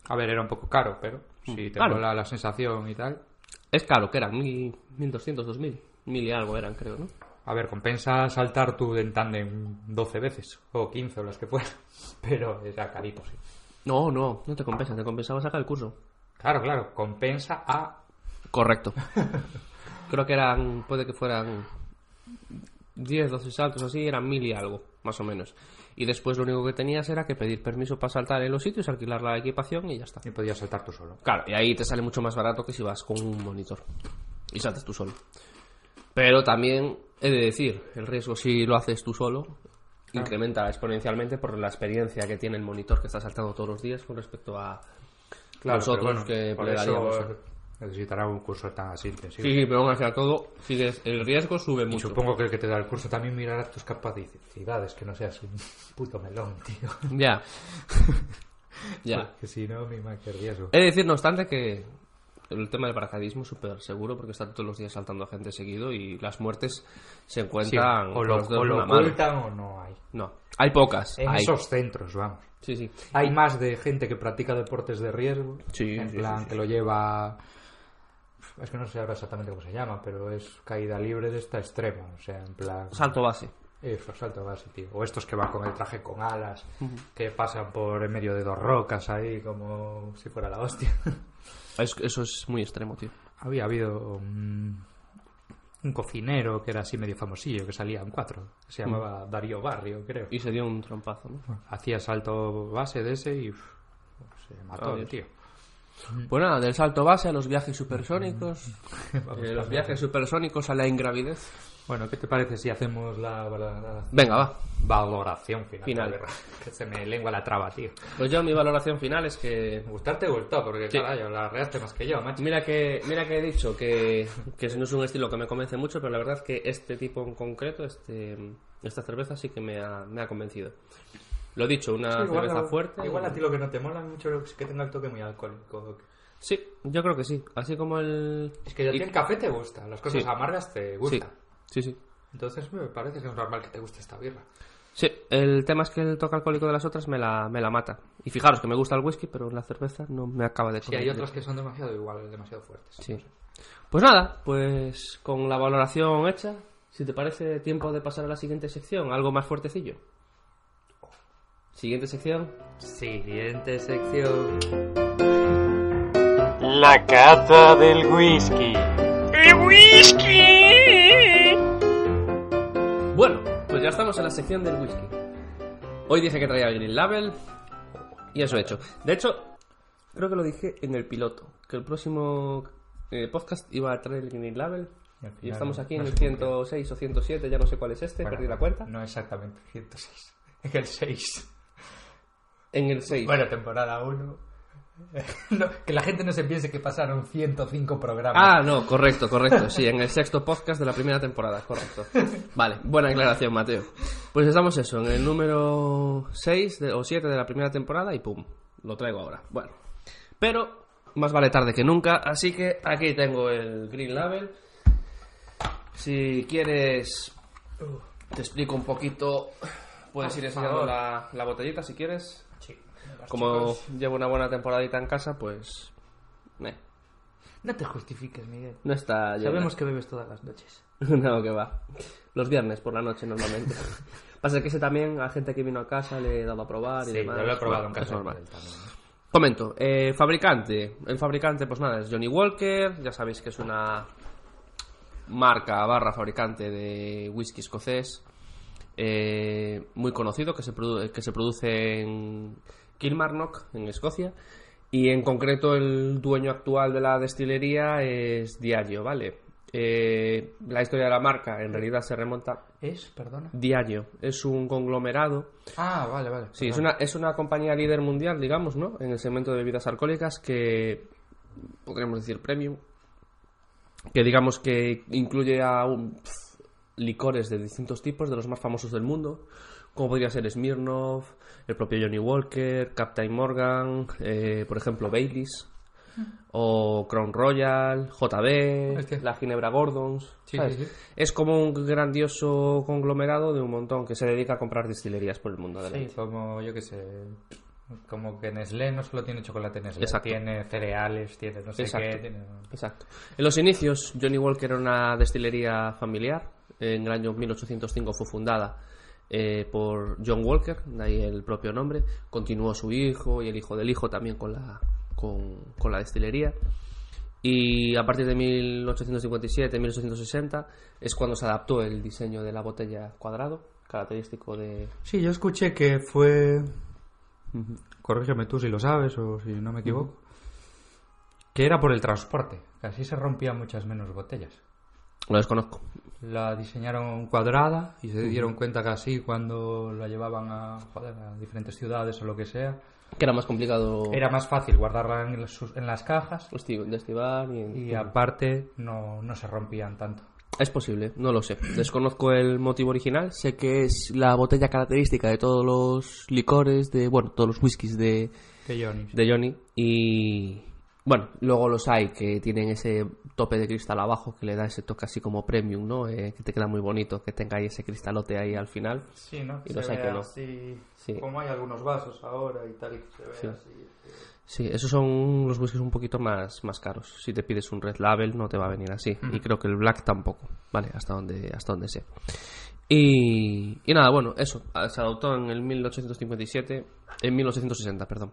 C: A ver, era un poco caro, pero si te
B: Claro.
C: mola la sensación y tal...
B: Es caro, que eran 1000, 1200, 2000. Mil y algo eran, creo, ¿no?
C: A ver, compensa saltar tú en tándem 12 veces, o 15 o las que fueran, pero era carito, sí.
B: No, no, no te compensa, te compensaba sacar el curso.
C: Claro, claro, compensa a...
B: Correcto. Creo que eran, puede que fueran 10, 12 saltos así, eran mil y algo, más o menos. Y después lo único que tenías era que pedir permiso para saltar en los sitios, alquilar la equipación y ya está.
C: Y podías saltar tú solo.
B: Claro, y ahí te sale mucho más barato que si vas con un monitor y saltas tú solo. Pero también he de decir, el riesgo si lo haces tú solo incrementa exponencialmente por la experiencia que tiene el monitor que está saltando todos los días con respecto a nosotros que
C: por eso necesitará un curso tan así intensivo.
B: Sí, sí, pero aún así a todo, sigues, el riesgo sube
C: Y
B: mucho.
C: supongo que el que te da el curso también mirará tus capacidades, que no seas un puto melón, tío.
B: Ya. ya.
C: Porque si no, mi madre, qué riesgo.
B: He de decir, no obstante, que el tema del paracaidismo es súper seguro porque está todos los días saltando a gente seguido y las muertes se
C: Sí,
B: encuentran
C: o lo, o lo ocultan o no hay.
B: No, hay pocas.
C: En
B: hay.
C: esos centros, vamos.
B: Sí, sí.
C: Hay más de gente que practica deportes de riesgo.
B: Sí,
C: En plan,
B: sí, sí.
C: que lo lleva Es que no sé ahora exactamente cómo se llama, pero es caída libre de esta extrema. O sea, en plan.
B: Salto base.
C: Eso, salto base, tío. O estos que van con el traje con alas, que pasan por en medio de dos rocas ahí, como si fuera la hostia.
B: Es- eso es muy extremo, tío.
C: Había habido un, un cocinero que era así medio famosillo, que salía en cuatro. que Se llamaba Darío Barrio, creo.
B: Y se dio un trompazo, ¿no?
C: Hacía salto base de ese y uf, se mató
B: Oh,
C: el tío.
B: Pues nada, del salto base a los viajes supersónicos.
C: A
B: los viajes supersónicos a la ingravidez.
C: Bueno, ¿qué te parece si hacemos la, la- la
B: Venga, va.
C: valoración final? Que se me lengua la traba, tío.
B: Pues yo mi valoración final es que
C: Gustarte gustó, porque
B: Sí.
C: carajo, la reaste más que yo, macho.
B: Mira que, mira que he dicho que, que no es un estilo que me convence mucho, pero la verdad es que este tipo en concreto, este, esta cerveza sí que me ha, me ha convencido. Lo dicho, una
C: Sí,
B: cerveza fuerte.
C: Igual a ti lo que no te mola mucho es que tenga el toque muy alcohólico.
B: Sí, yo creo que sí. Así como el...
C: Es que a ti
B: y-
C: el café te gusta, las cosas
B: Sí.
C: amargas te
B: Sí,
C: gustan.
B: sí, sí.
C: Entonces me parece que es normal que te guste esta birra.
B: Sí, el tema es que el toque alcohólico de las otras me la, me la mata. Y fijaros que me gusta el whisky, pero la cerveza no me acaba de
C: Si hay
B: convencer.
C: otras que son demasiado igual, demasiado fuertes.
B: Sí. Pues nada, pues con la valoración hecha, si te parece tiempo de pasar a la siguiente sección, algo más fuertecillo. Siguiente sección.
C: Siguiente sección.
D: La cata del whisky.
B: Bueno, pues ya estamos en la sección del whisky. Hoy dije que traía el Green Label y eso he hecho. De hecho, creo que lo dije en el piloto, que el próximo eh, podcast iba a traer el Green Label.
C: Y
B: estamos aquí
C: no
B: en el
C: cumplió.
B: 106 o 107, ya no sé cuál es este,
C: Bueno,
B: perdí la cuenta.
C: No exactamente, 106. Es el 6.
B: En el 6.
C: Bueno, temporada 1. que la gente no se piense que pasaron 105 programas.
B: Ah, no, correcto, correcto. Sí, en el sexto podcast de la primera temporada, correcto. Vale, buena aclaración, Mateo. Pues estamos eso, en el número 6 de- o 7 de la primera temporada y pum, lo traigo ahora. Bueno, pero más vale tarde que nunca, así que aquí tengo el Green Label. Si quieres, te explico un poquito. Puedes ir
C: Por
B: enseñando la, la botellita si quieres.
C: Sí.
B: Como
C: Chicos,
B: llevo una buena temporadita en casa, pues... eh,
C: No te justifiques, Miguel.
B: no está... llena.
C: Sabemos que bebes todas las noches.
B: No, que va. Los viernes por la noche normalmente. Pasa que ese también a gente que vino a casa le he dado a probar y
C: Sí,
B: demás.
C: yo lo he probado
B: Bueno,
C: en casa.
B: normal.
C: también, ¿eh?
B: Comento, eh, fabricante. El fabricante, pues nada, es Johnny Walker. Ya sabéis que es una marca barra fabricante de whisky escocés. Eh, muy conocido que se, produ- que se produce en Kilmarnock, en Escocia. Y en concreto el dueño actual de la destilería es Diageo, ¿vale? Eh, la historia de la marca en realidad se remonta...
C: ¿Es? Perdona.
B: Diageo es un conglomerado
C: Ah, vale, vale.
B: Sí, es una, es una compañía líder mundial, digamos, ¿no? En el segmento de bebidas alcohólicas que podríamos decir premium, que digamos que incluye a un- licores de distintos tipos, de los más famosos del mundo, como podría ser Smirnoff, el propio Johnny Walker, Captain Morgan, eh, por ejemplo Baileys, o Crown Royal, JB, la Ginebra Gordons.
C: Sí,
B: ¿sabes?
C: sí, sí.
B: Es como un grandioso conglomerado de un montón que se dedica a comprar distillerías por el mundo. de la
C: Sí,
B: leche.
C: como yo que sé. Como que Nestlé no solo tiene chocolate Nestlé,
B: Exacto.
C: tiene cereales, tiene no sé
B: Exacto.
C: qué. Tiene...
B: Exacto. En los inicios, Johnny Walker era una destilería familiar. En el año 1805 fue fundada eh, por John Walker, de ahí el propio nombre. Continuó su hijo y el hijo del hijo también con la, con, con la destilería. Y a partir de 1857-1860 es cuando se adaptó el diseño de la botella cuadrado, característico de...
C: Sí, yo escuché que fue. Corrígeme tú si lo sabes o si no me equivoco. Que era por el transporte, que así se rompían muchas menos botellas.
B: Lo desconozco.
C: La diseñaron cuadrada y se dieron cuenta que así cuando la llevaban a, joder, a diferentes ciudades o lo que sea,
B: Que era más complicado
C: era más fácil guardarla en, los- en las cajas
B: esti- de estivar y...
C: y aparte no, no se rompían tanto.
B: Es posible, no lo sé. Desconozco el motivo original. Sé que es la botella característica de todos los licores, de bueno, todos los whiskies de,
C: Que Johnny.
B: de Johnny. Y, Bueno, luego los hay que tienen ese tope de cristal abajo que le da ese toque así como premium, ¿no? Eh, que te queda muy bonito, que tenga ahí ese cristalote ahí al final.
C: Sí, ¿no?
B: Y los hay que no.
C: así,
B: Sí.
C: como hay algunos vasos ahora y tal, y que se ve
B: Sí.
C: así.
B: Sí, esos son los whiskies un poquito más, más caros. Si te pides un Red Label no te va a venir así. Y creo que el Black tampoco, ¿vale? Hasta donde, hasta donde sé. Y, y nada, bueno, eso. Se adoptó en el 1857, en 1860, perdón.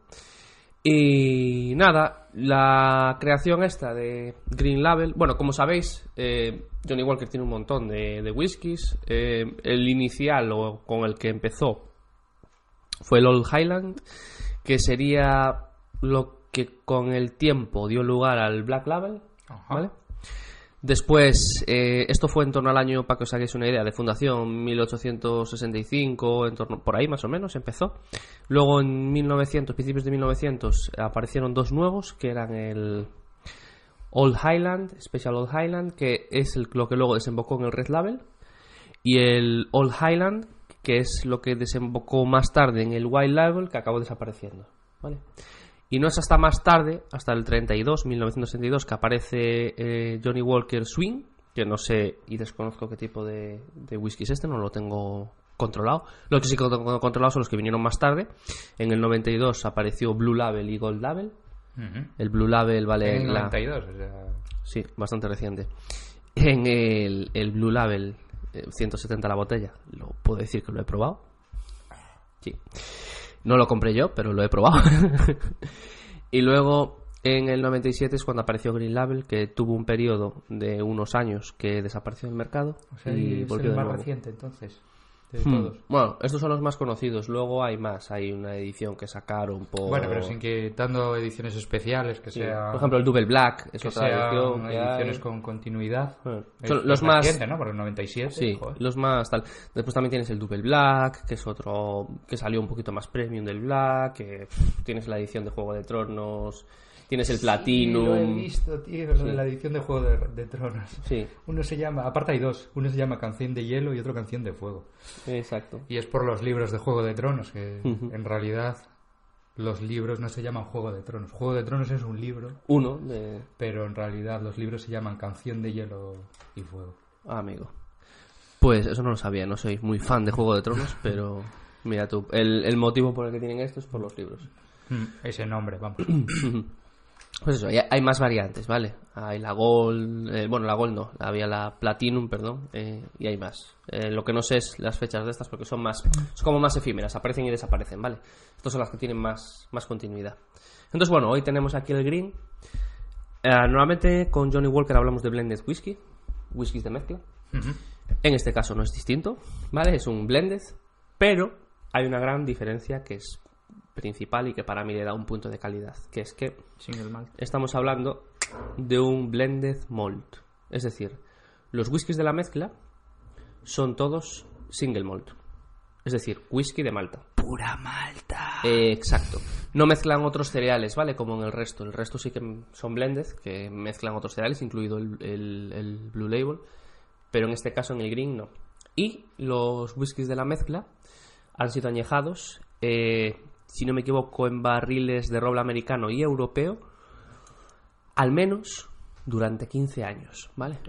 B: Y nada, la creación esta de Green Label, bueno, como sabéis, eh, Johnny Walker tiene un montón de, de whiskies. Eh, el inicial o con el que empezó fue el Old Highland, que sería lo que con el tiempo dio lugar al Black Label,
C: Ajá.
B: ¿vale? Después, eh, esto fue en torno al año, para que os hagáis una idea, de fundación 1865, en torno, por ahí más o menos empezó. Luego en 1900, principios de 1900, aparecieron dos nuevos, que eran el Old Highland, Special Old Highland, que es lo que luego desembocó en el Red Label, y el Old Highland, que es lo que desembocó más tarde en el White Label, que acabó desapareciendo. ¿vale? Y no es hasta más tarde, hasta el 32, 1962, que aparece eh, Johnny Walker Swing, que no sé y desconozco qué tipo de, de whisky es este, no lo tengo controlado. Lo que sí que tengo controlado son los que vinieron más tarde. En el 92 apareció Blue Label y Gold Label. El Blue Label vale
C: En el
B: la-
C: 92, o sea...
B: Sí, bastante reciente. En el, el Blue Label, eh, 170 la botella, lo puedo decir que lo he probado. Sí. No lo compré yo, pero lo he probado. y luego, en el 97 es cuando apareció Green Label, que tuvo un periodo de unos años que desapareció del mercado
C: O sea,
B: y
C: es
B: volvió
C: el
B: de
C: más
B: nuevo.
C: reciente, entonces, de
B: Hmm.
C: todos.
B: Bueno, estos son los más conocidos. Luego hay más. Hay una edición que sacaron por...
C: Bueno, pero sin que dando ediciones especiales, que
B: Sí.
C: sea...
B: Por ejemplo, el Double Black es
C: que
B: otra
C: sean
B: edición. que
C: ediciones
B: hay.
C: con continuidad. Es-
B: son los más
C: reciente, ¿no? Porque el 97,
B: Sí,
C: joder.
B: los más tal. Después también tienes el Double Black, que es otro que salió un poquito más premium del Black, que pff, tienes la edición de Juego de Tronos, tienes el.
C: Sí, lo he visto, tío, lo
B: Sí.
C: de la edición de Juego de, de Tronos.
B: Sí,
C: Uno se llama, aparte hay dos, uno se llama Canción de Hielo y otro Canción de Fuego.
B: exacto.
C: Y es por los libros de Juego de Tronos, que en realidad los libros no se llaman Juego de Tronos. Juego de Tronos es un libro,
B: Uno de...
C: pero en realidad los libros se llaman Canción de Hielo y Fuego.
B: Ah, amigo. Pues eso no lo sabía, no soy muy fan de Juego de Tronos, pero mira tú, el, el motivo por el que tienen esto es por los libros.
C: Ese nombre, vamos.
B: Pues eso, hay, más variantes, ¿vale? Hay la Gold, eh, bueno, la Gold no, había la Platinum, perdón, eh, y hay más. Eh, lo que no sé es las fechas de estas porque son más, son como más efímeras, aparecen y desaparecen, ¿vale? Estas son las que tienen más, más continuidad. Entonces, bueno, hoy tenemos aquí el Green. Normalmente con Johnny Walker hablamos de blended whisky, whiskies de mezcla. En este caso no es distinto, ¿vale? Es un blended, pero hay una gran diferencia que es principal y que para mí le da un punto de calidad, que es que
C: Single malt.
B: estamos hablando de un blended malt. Es decir, los whiskies de la mezcla son todos single malt. Es decir, whisky de malta.
C: Pura malta.
B: Eh, exacto. No mezclan otros cereales, ¿vale? Como en el resto. El resto sí que son blended, que mezclan otros cereales, incluido el, el- el Blue Label. Pero en este caso, en el Green, no. Y los whiskies de la mezcla han sido añejados, eh, si no me equivoco, en barriles de roble americano y europeo, al menos durante 15 años, ¿vale?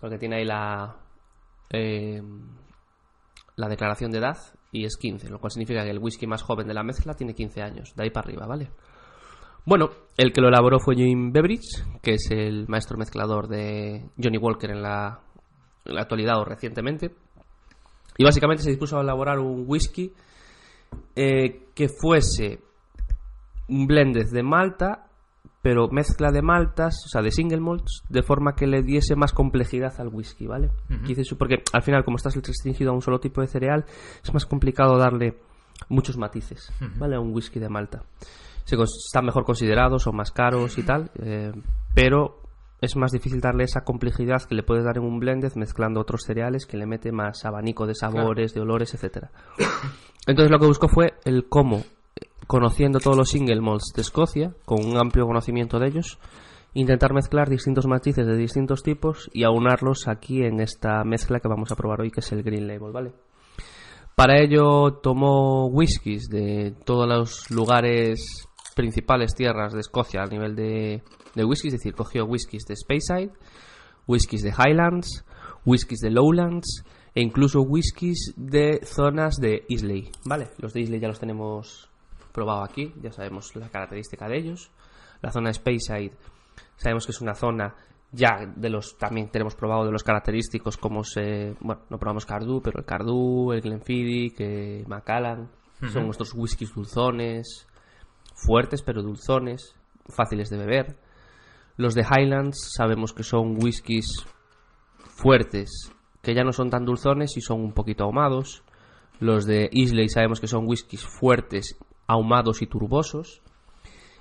B: Porque tiene ahí la. eh, la declaración de edad y es 15, lo cual significa que el whisky más joven de la mezcla tiene 15 años, de ahí para arriba, ¿vale? Bueno, el que lo elaboró fue Jim Beveridge, que es el maestro mezclador de Johnny Walker en la, en la actualidad o recientemente. Y básicamente se dispuso a elaborar un whisky eh, que fuese un blended de malta pero mezcla de maltas, o sea, de single malts, de forma que le diese más complejidad al whisky, ¿vale? Su- Porque al final, como estás restringido a un solo tipo de cereal, es más complicado darle muchos matices, ¿vale? A un whisky de malta. Se están mejor considerados, son más caros y tal, eh, pero es más difícil darle esa complejidad que le puedes dar en un blended mezclando otros cereales que le mete más abanico de sabores, de olores, etcétera. Entonces lo que buscó fue el cómo, conociendo todos los single malts de Escocia, con un amplio conocimiento de ellos, intentar mezclar distintos matices de distintos tipos y aunarlos aquí en esta mezcla que vamos a probar hoy, que es el Green Label, ¿vale? Para ello tomó whiskies de todos los lugares principales tierras de Escocia a nivel de, de whisky, es decir, cogió whiskies de Speyside, whiskies de Highlands, whiskies de Lowlands e incluso whiskies de zonas de Islay, ¿vale? Los de Islay ya los tenemos probado aquí, ya sabemos la característica de ellos. La zona de Speyside sabemos que es una zona ya de los también tenemos probado de los característicos como se bueno no probamos Cardu pero el Cardu el Glenfiddich que Macallan son nuestros whiskies dulzones fuertes pero dulzones fáciles de beber los de Highlands sabemos que son whiskies fuertes que ya no son tan dulzones y son un poquito ahumados. Los de Islay sabemos que son whiskies fuertes ahumados y turbosos.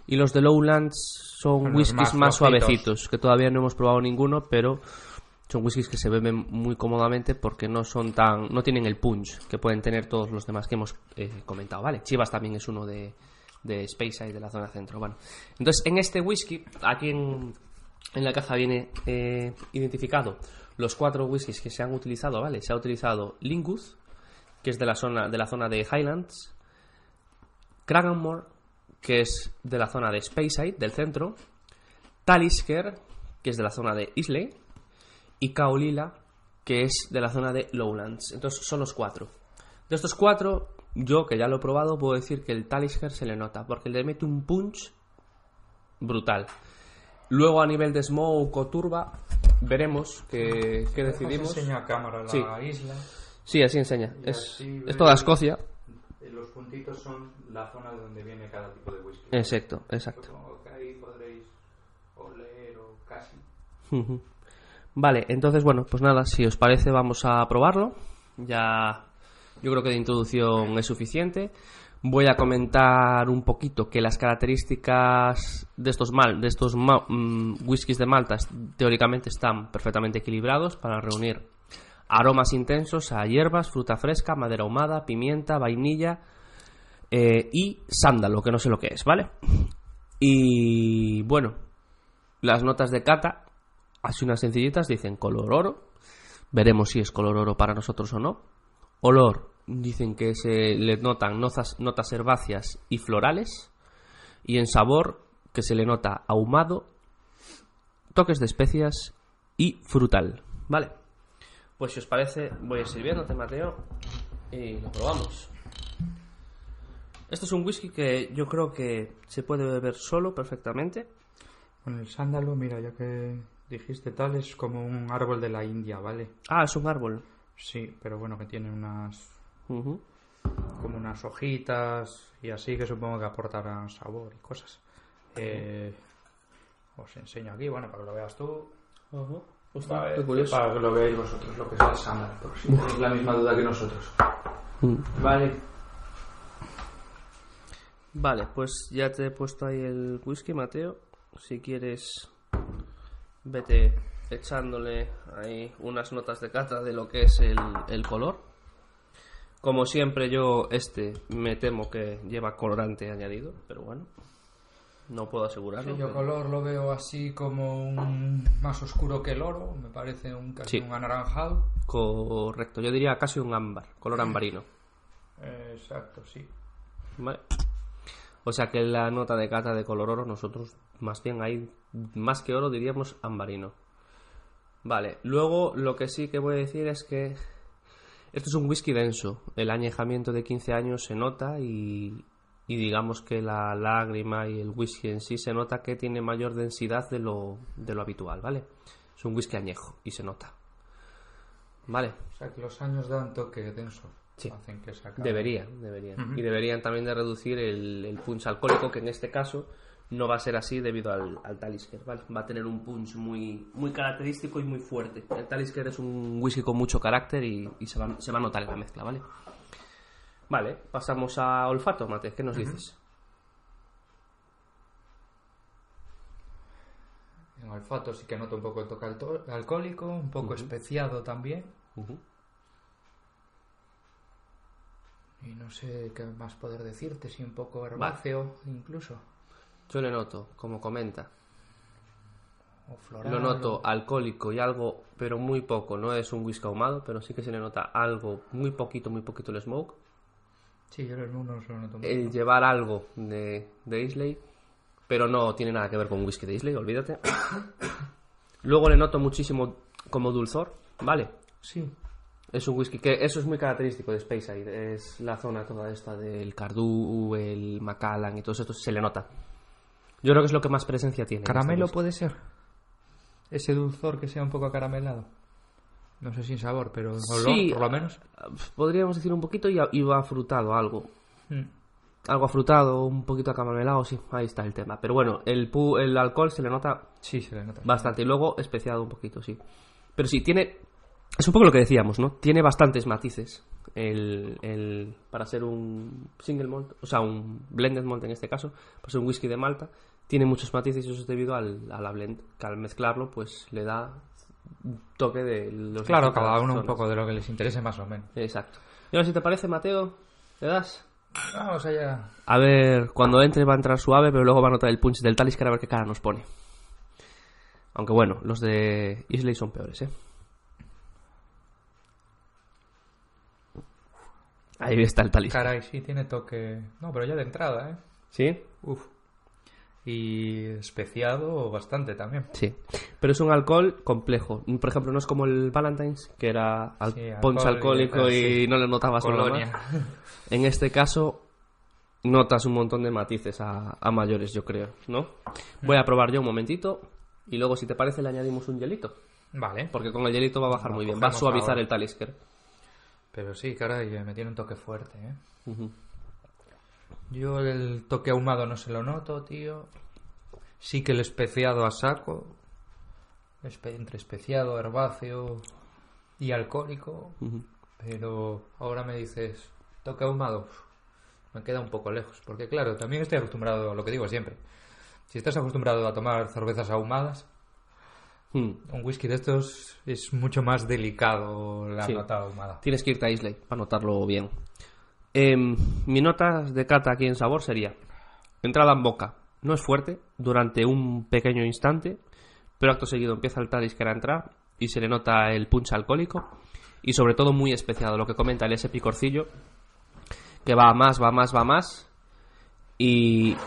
B: Y los de Lowlands son
C: los
B: whiskies
C: más
B: más, suavecitos, que todavía no hemos probado ninguno, pero son whiskies que se beben muy cómodamente porque no son tan no tienen el punch que pueden tener todos los demás que hemos eh, comentado, ¿vale? Chivas también es uno de, de Speyside, de la zona centro, bueno. Entonces, en este whisky, aquí en, en la caja viene eh, identificado los cuatro whiskies que se han utilizado, ¿vale? Se ha utilizado Lingus, que es de la zona de la zona de Highlands, Craganmore, que es de la zona de Speyside, del centro, Talisker, que es de la zona de Islay, y Kaolila, que es de la zona de Lowlands. Entonces son los cuatro. De estos cuatro, yo que ya lo he probado, puedo decir que el Talisker se le nota, porque le mete un punch brutal. Luego a nivel de smoke o turba, veremos qué, qué decidimos.
C: enseña a cámara la
B: Sí.
C: isla.
B: Sí, así enseña.
C: Y
B: Es,
C: así
B: es toda Escocia.
C: Los puntitos son la zona de donde viene cada tipo de whisky.
B: Exacto, exacto.
C: Que ahí podréis oler o casi.
B: Vale, entonces bueno, pues nada, si os parece vamos a probarlo. Ya yo creo que de introducción es suficiente. Voy a comentar un poquito que las características de estos mal, de estos mm, whiskies de Malta teóricamente están perfectamente equilibrados para reunir aromas intensos a hierbas, fruta fresca, madera ahumada, pimienta, vainilla eh, y sándalo, que no sé lo que es, ¿vale? Y bueno, las notas de cata, así unas sencillitas, dicen color oro. Veremos si es color oro para nosotros o no. Olor, dicen que se le notan notas, notas herbáceas y florales. Y en sabor, que se le nota ahumado, toques de especias y frutal. Vale. Pues si os parece, voy a ir sirviéndote, Mateo, y lo probamos. Esto es un whisky que yo creo que se puede beber solo perfectamente.
C: Con el sándalo, mira, ya que dijiste tal, es como un árbol de la India, ¿vale?
B: Ah, es un árbol.
C: Sí, pero bueno, que tiene unas como unas hojitas y así que supongo que aportarán sabor y cosas. Eh, os enseño aquí, bueno, para que lo veas tú.
B: Qué curioso.
C: para que lo veáis vosotros, lo que es el sándalo, por si tenéis la misma duda que nosotros.
B: Mm.
C: Vale.
B: Vale, pues ya te he puesto ahí el whisky, Mateo. Si quieres, vete echándole ahí unas notas de cata de lo que es el, el color. Como siempre, yo este me temo que lleva colorante añadido, pero bueno, no puedo asegurarlo.
C: yo
B: pero-
C: color lo veo así como un más oscuro que el oro, me parece un casi
B: Sí.
C: un anaranjado.
B: Correcto, yo diría casi un ámbar, color ambarino.
C: Exacto, sí.
B: Vale. O sea que la nota de cata de color oro, nosotros más bien ahí, más que oro, diríamos ambarino. Vale, luego lo que sí que voy a decir es que esto es un whisky denso. El añejamiento de 15 años se nota y, y digamos que la lágrima y el whisky en sí se nota que tiene mayor densidad de lo, de lo habitual, ¿vale? Es un whisky añejo y se nota. Vale.
C: O sea que los años dan toque denso.
B: Sí.
C: Hacen que se acabe.
B: Deberían, deberían. Y deberían también de reducir el, el punch alcohólico, que en este caso no va a ser así debido al, al Talisker, ¿vale? Va a tener un punch muy, muy característico y muy fuerte. El Talisker es un whisky con mucho carácter y, y se, va, se va a notar en la mezcla, ¿vale? Vale, pasamos a olfato, Mate, ¿qué nos dices?
C: En olfato sí que noto un poco de toque alcohólico, un poco especiado también. Y no sé qué más poder decirte, si un poco herbáceo incluso.
B: Yo le noto, como comenta,
C: O floral.
B: lo noto alcohólico y algo, pero muy poco. No es un whisky ahumado, pero sí que se le nota algo, muy poquito, muy poquito el smoke.
C: Sí, yo el no se lo noto mucho.
B: el llevar algo de, de Islay, pero no tiene nada que ver con whisky de Islay, olvídate. Luego le noto muchísimo como dulzor, ¿vale?
C: Sí.
B: Es un whisky que eso es muy característico de Speyside, es la zona toda esta del Cardu, el Macallan y todo esto se le nota. Yo creo que es lo que más presencia tiene. en este
C: ¿Caramelo puede ser? Ese dulzor que sea un poco acaramelado. No sé sin sabor, pero olor,
B: Sí.
C: por lo menos.
B: Podríamos decir un poquito y, y va frutado algo.
C: Mm.
B: Algo afrutado, un poquito acaramelado, sí, ahí está el tema. Pero bueno, el, pu- el alcohol se le nota
C: Sí, se le nota.
B: Bastante. Y luego especiado un poquito, sí. Pero sí, tiene... Es un poco lo que decíamos, ¿no? Tiene bastantes matices el, el- para ser un single malt, o sea, un blended malt en este caso, para ser un whisky de Malta, tiene muchos matices y eso es debido al, a la blend, que al mezclarlo pues le da un toque de los
C: Claro, cada uno un poco de lo que les interese más o menos.
B: Exacto. Y ahora si te parece, Mateo, ¿le das?
C: Vamos allá.
B: A ver, cuando entre va a entrar suave, pero luego va a notar el punch del Talisker a ver qué cara nos pone. Aunque bueno, los de Islay son peores, ¿eh? Ahí está el Talisker.
C: Caray, sí, tiene toque... No, pero ya de entrada, ¿eh?
B: ¿Sí?
C: Uf. Y especiado bastante también.
B: Sí. Pero es un alcohol complejo. Por ejemplo, no es como el Valentine's, que era al-
C: Sí, y
B: alcohólico y, no le notabas. En este caso, notas un montón de matices a, a mayores, yo creo, ¿no? Voy a probar yo un momentito y luego, si te parece, le añadimos un hielito.
C: Vale.
B: Porque con el hielito va a bajar muy bien, va a suavizar
C: ahora.
B: el Talisker.
C: Pero sí, caray, me tiene un toque fuerte, ¿eh? Yo el toque ahumado no se lo noto, tío. Sí que el especiado a saco. espe- entre especiado, herbáceo y alcohólico. Pero ahora me dices, toque ahumado. Me queda un poco lejos. Porque claro, también estoy acostumbrado a lo que digo siempre. Si estás acostumbrado a tomar cervezas ahumadas,
B: Hmm.
C: un whisky de estos es mucho más delicado la
B: Sí.
C: nota ahumada.
B: Tienes que irte a Islay para notarlo bien. Em, mi nota de cata aquí en sabor sería entrada en boca. No es fuerte durante un pequeño instante, pero acto seguido empieza el Talisker a entrar y se le nota el punch alcohólico y sobre todo muy especiado, lo que comenta el ese picorcillo que va a más, va a más, va a más y,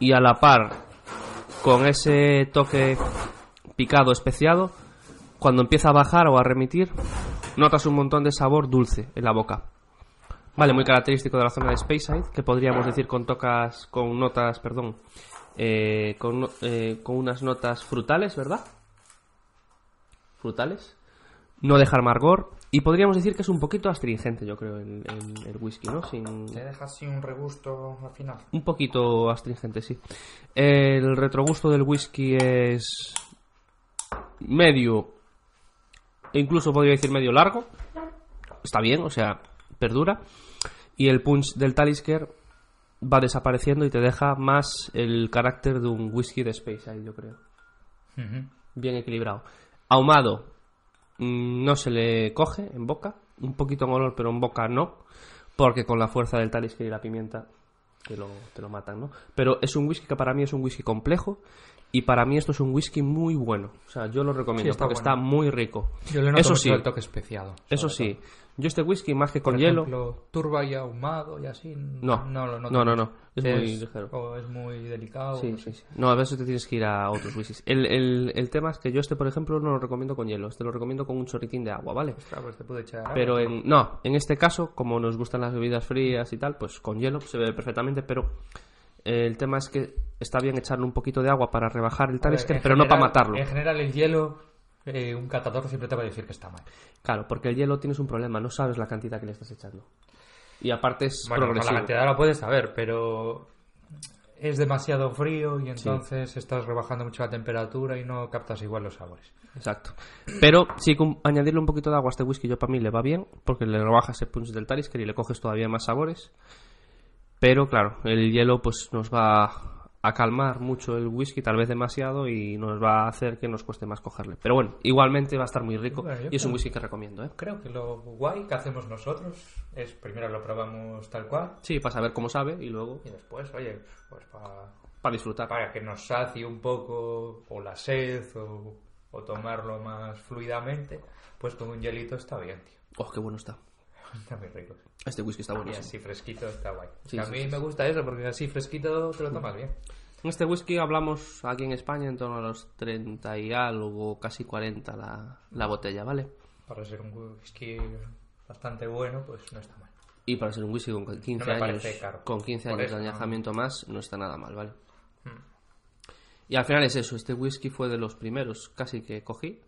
B: y a la par con ese toque picado especiado cuando empieza a bajar o a remitir notas un montón de sabor dulce en la boca Vale, muy característico de la zona de Speyside, que podríamos decir con tocas, con notas, perdón, eh, con, eh, con unas notas frutales, ¿verdad? Frutales. No deja amargor. Y podríamos decir que es un poquito astringente, yo creo, el, el- el whisky, ¿no? Sin,
C: Te deja así un regusto al final.
B: un poquito astringente, sí. El retrogusto del whisky es medio, e incluso podría decir medio largo. Está bien, o sea, perdura. Y el punch del Talisker va desapareciendo y te deja más el carácter de un whisky de Speyside, yo creo. Bien equilibrado. Ahumado, mm, no se le coge en boca. Un poquito en olor, pero en boca no. Porque con la fuerza del Talisker y la pimienta te lo, te lo matan, ¿no? Pero es un whisky que para mí es un whisky complejo. Y para mí esto es un whisky muy bueno. O sea, yo lo recomiendo
C: Sí, está
B: porque
C: bueno.
B: está muy rico.
C: Yo le noto
B: Eso
C: mucho
B: sí,
C: el toque especiado.
B: eso sí.
C: todo.
B: Yo este whisky, más que con
C: Por
B: hielo...
C: ejemplo, turba y ahumado y así.
B: No,
C: no lo
B: no, no, no. Es muy ligero.
C: O es muy delicado.
B: Sí,
C: no
B: sí,
C: sé.
B: sí. No, a veces te tienes que ir a otros whiskies. El, el, el tema es que yo este, por ejemplo, no lo recomiendo con hielo. Este lo recomiendo con un chorritín de agua, ¿vale?
C: Claro, pues te puede echar. agua.
B: Pero en, no, en este caso, como nos gustan las bebidas frías y tal, pues con hielo se bebe perfectamente, pero el tema es que está bien echarle un poquito de agua para rebajar el Talisker, pero no para matarlo.
C: En general, el hielo, eh, un catador siempre te va a decir que está mal.
B: Claro, porque el hielo tienes un problema, no sabes la cantidad que le estás echando. Y aparte es
C: Bueno, con la
B: progresivo.
C: cantidad la puedes saber, pero es demasiado frío y entonces estás rebajando mucho la temperatura y no captas igual los sabores.
B: Exacto. Pero sí, con añadirle un poquito de agua a este whisky yo para mí le va bien, porque le rebajas el punch del Talisker y le coges todavía más sabores. Pero claro, el hielo pues nos va a calmar mucho el whisky, tal vez demasiado, y nos va a hacer que nos cueste más cogerle. Pero bueno, igualmente va a estar muy rico
C: Bueno,
B: y es un whisky que recomiendo, ¿eh?
C: Creo que lo guay que hacemos nosotros es primero lo probamos tal cual
B: Sí, para saber cómo sabe y luego
C: y después, oye, pues para,
B: para disfrutar.
C: para que nos sacie un poco o la sed o, o tomarlo más fluidamente, pues con un hielito está bien, tío.
B: Oh, qué bueno está.
C: Está muy rico.
B: Este whisky está
C: Y
B: buenísimo.
C: así fresquito está guay.
B: Sí,
C: a
B: sí,
C: mí
B: sí,
C: me gusta eso porque así fresquito te lo tomas bien.
B: Este whisky hablamos aquí en España en torno a los 30 y algo, casi 40 la, la botella, ¿vale?
C: Para ser un whisky bastante bueno, pues no está mal.
B: Y para ser un whisky con 15
C: me
B: años,
C: caro.
B: con 15
C: Por
B: años
C: eso
B: de
C: no.
B: añejamiento más, no está nada mal, ¿vale?
C: Hmm.
B: Y al final es eso, este whisky fue de los primeros casi que cogí.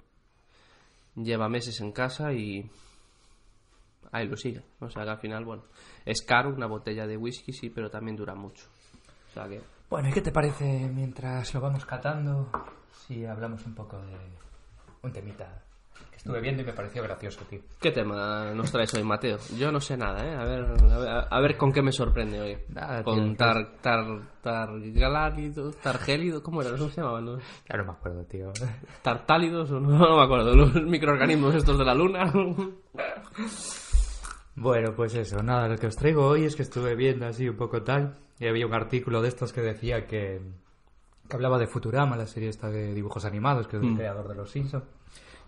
B: Lleva meses en casa y ahí lo sigue. O sea que al final, bueno, es caro una botella de whisky, sí, pero también dura mucho. O sea que...
C: Bueno, ¿y qué te parece mientras lo vamos catando si hablamos un poco de un temita que estuve viendo y me pareció gracioso, tío?
B: ¿Qué tema nos traes hoy, Mateo? Yo no sé nada, ¿eh? A ver, a ver, a ver con qué me sorprende hoy.
C: Nada,
B: con
C: tío,
B: tar, tar, targalálido, targélido, ¿cómo era? ¿Cómo se llamaban? los?
C: Ya no me acuerdo, tío.
B: ¿Tartálidos o no? No me acuerdo. Los microorganismos estos de la luna.
C: Bueno, pues eso, nada, lo que os traigo hoy es que estuve viendo así un poco tal y había un artículo de estos que decía que, que hablaba de Futurama, la serie esta de dibujos animados, que es el creador de Los Simpsons,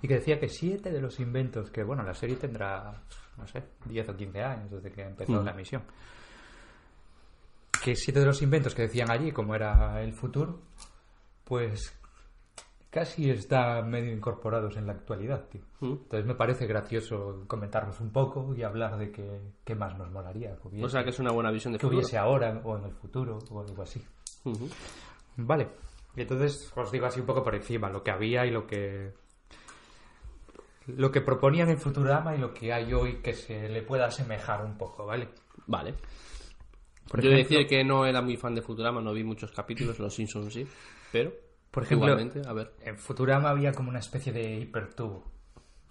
C: y que decía que siete de los inventos, que bueno, la serie tendrá, no sé, 10 o 15 años desde que empezó la emisión, que siete de los inventos que decían allí, como era el futuro, pues casi están medio incorporados en la actualidad, tío.
B: Mm.
C: Entonces me parece gracioso comentarlos un poco y hablar de qué, qué más nos molaría que hubiese,
B: O sea que es una buena visión de
C: que
B: futuro.
C: hubiese ahora o en el futuro o algo así. Vale. Y entonces os digo así un poco por encima lo que había y lo que lo que proponían en Futurama y lo que hay hoy que se le pueda asemejar un poco, ¿vale?
B: Vale.
C: Por
B: Yo
C: ejemplo-
B: decir que no era muy fan de Futurama, no vi muchos capítulos, los Simpsons sí, pero
C: Por ejemplo,
B: a ver.
C: En Futurama había como una especie de hipertubo,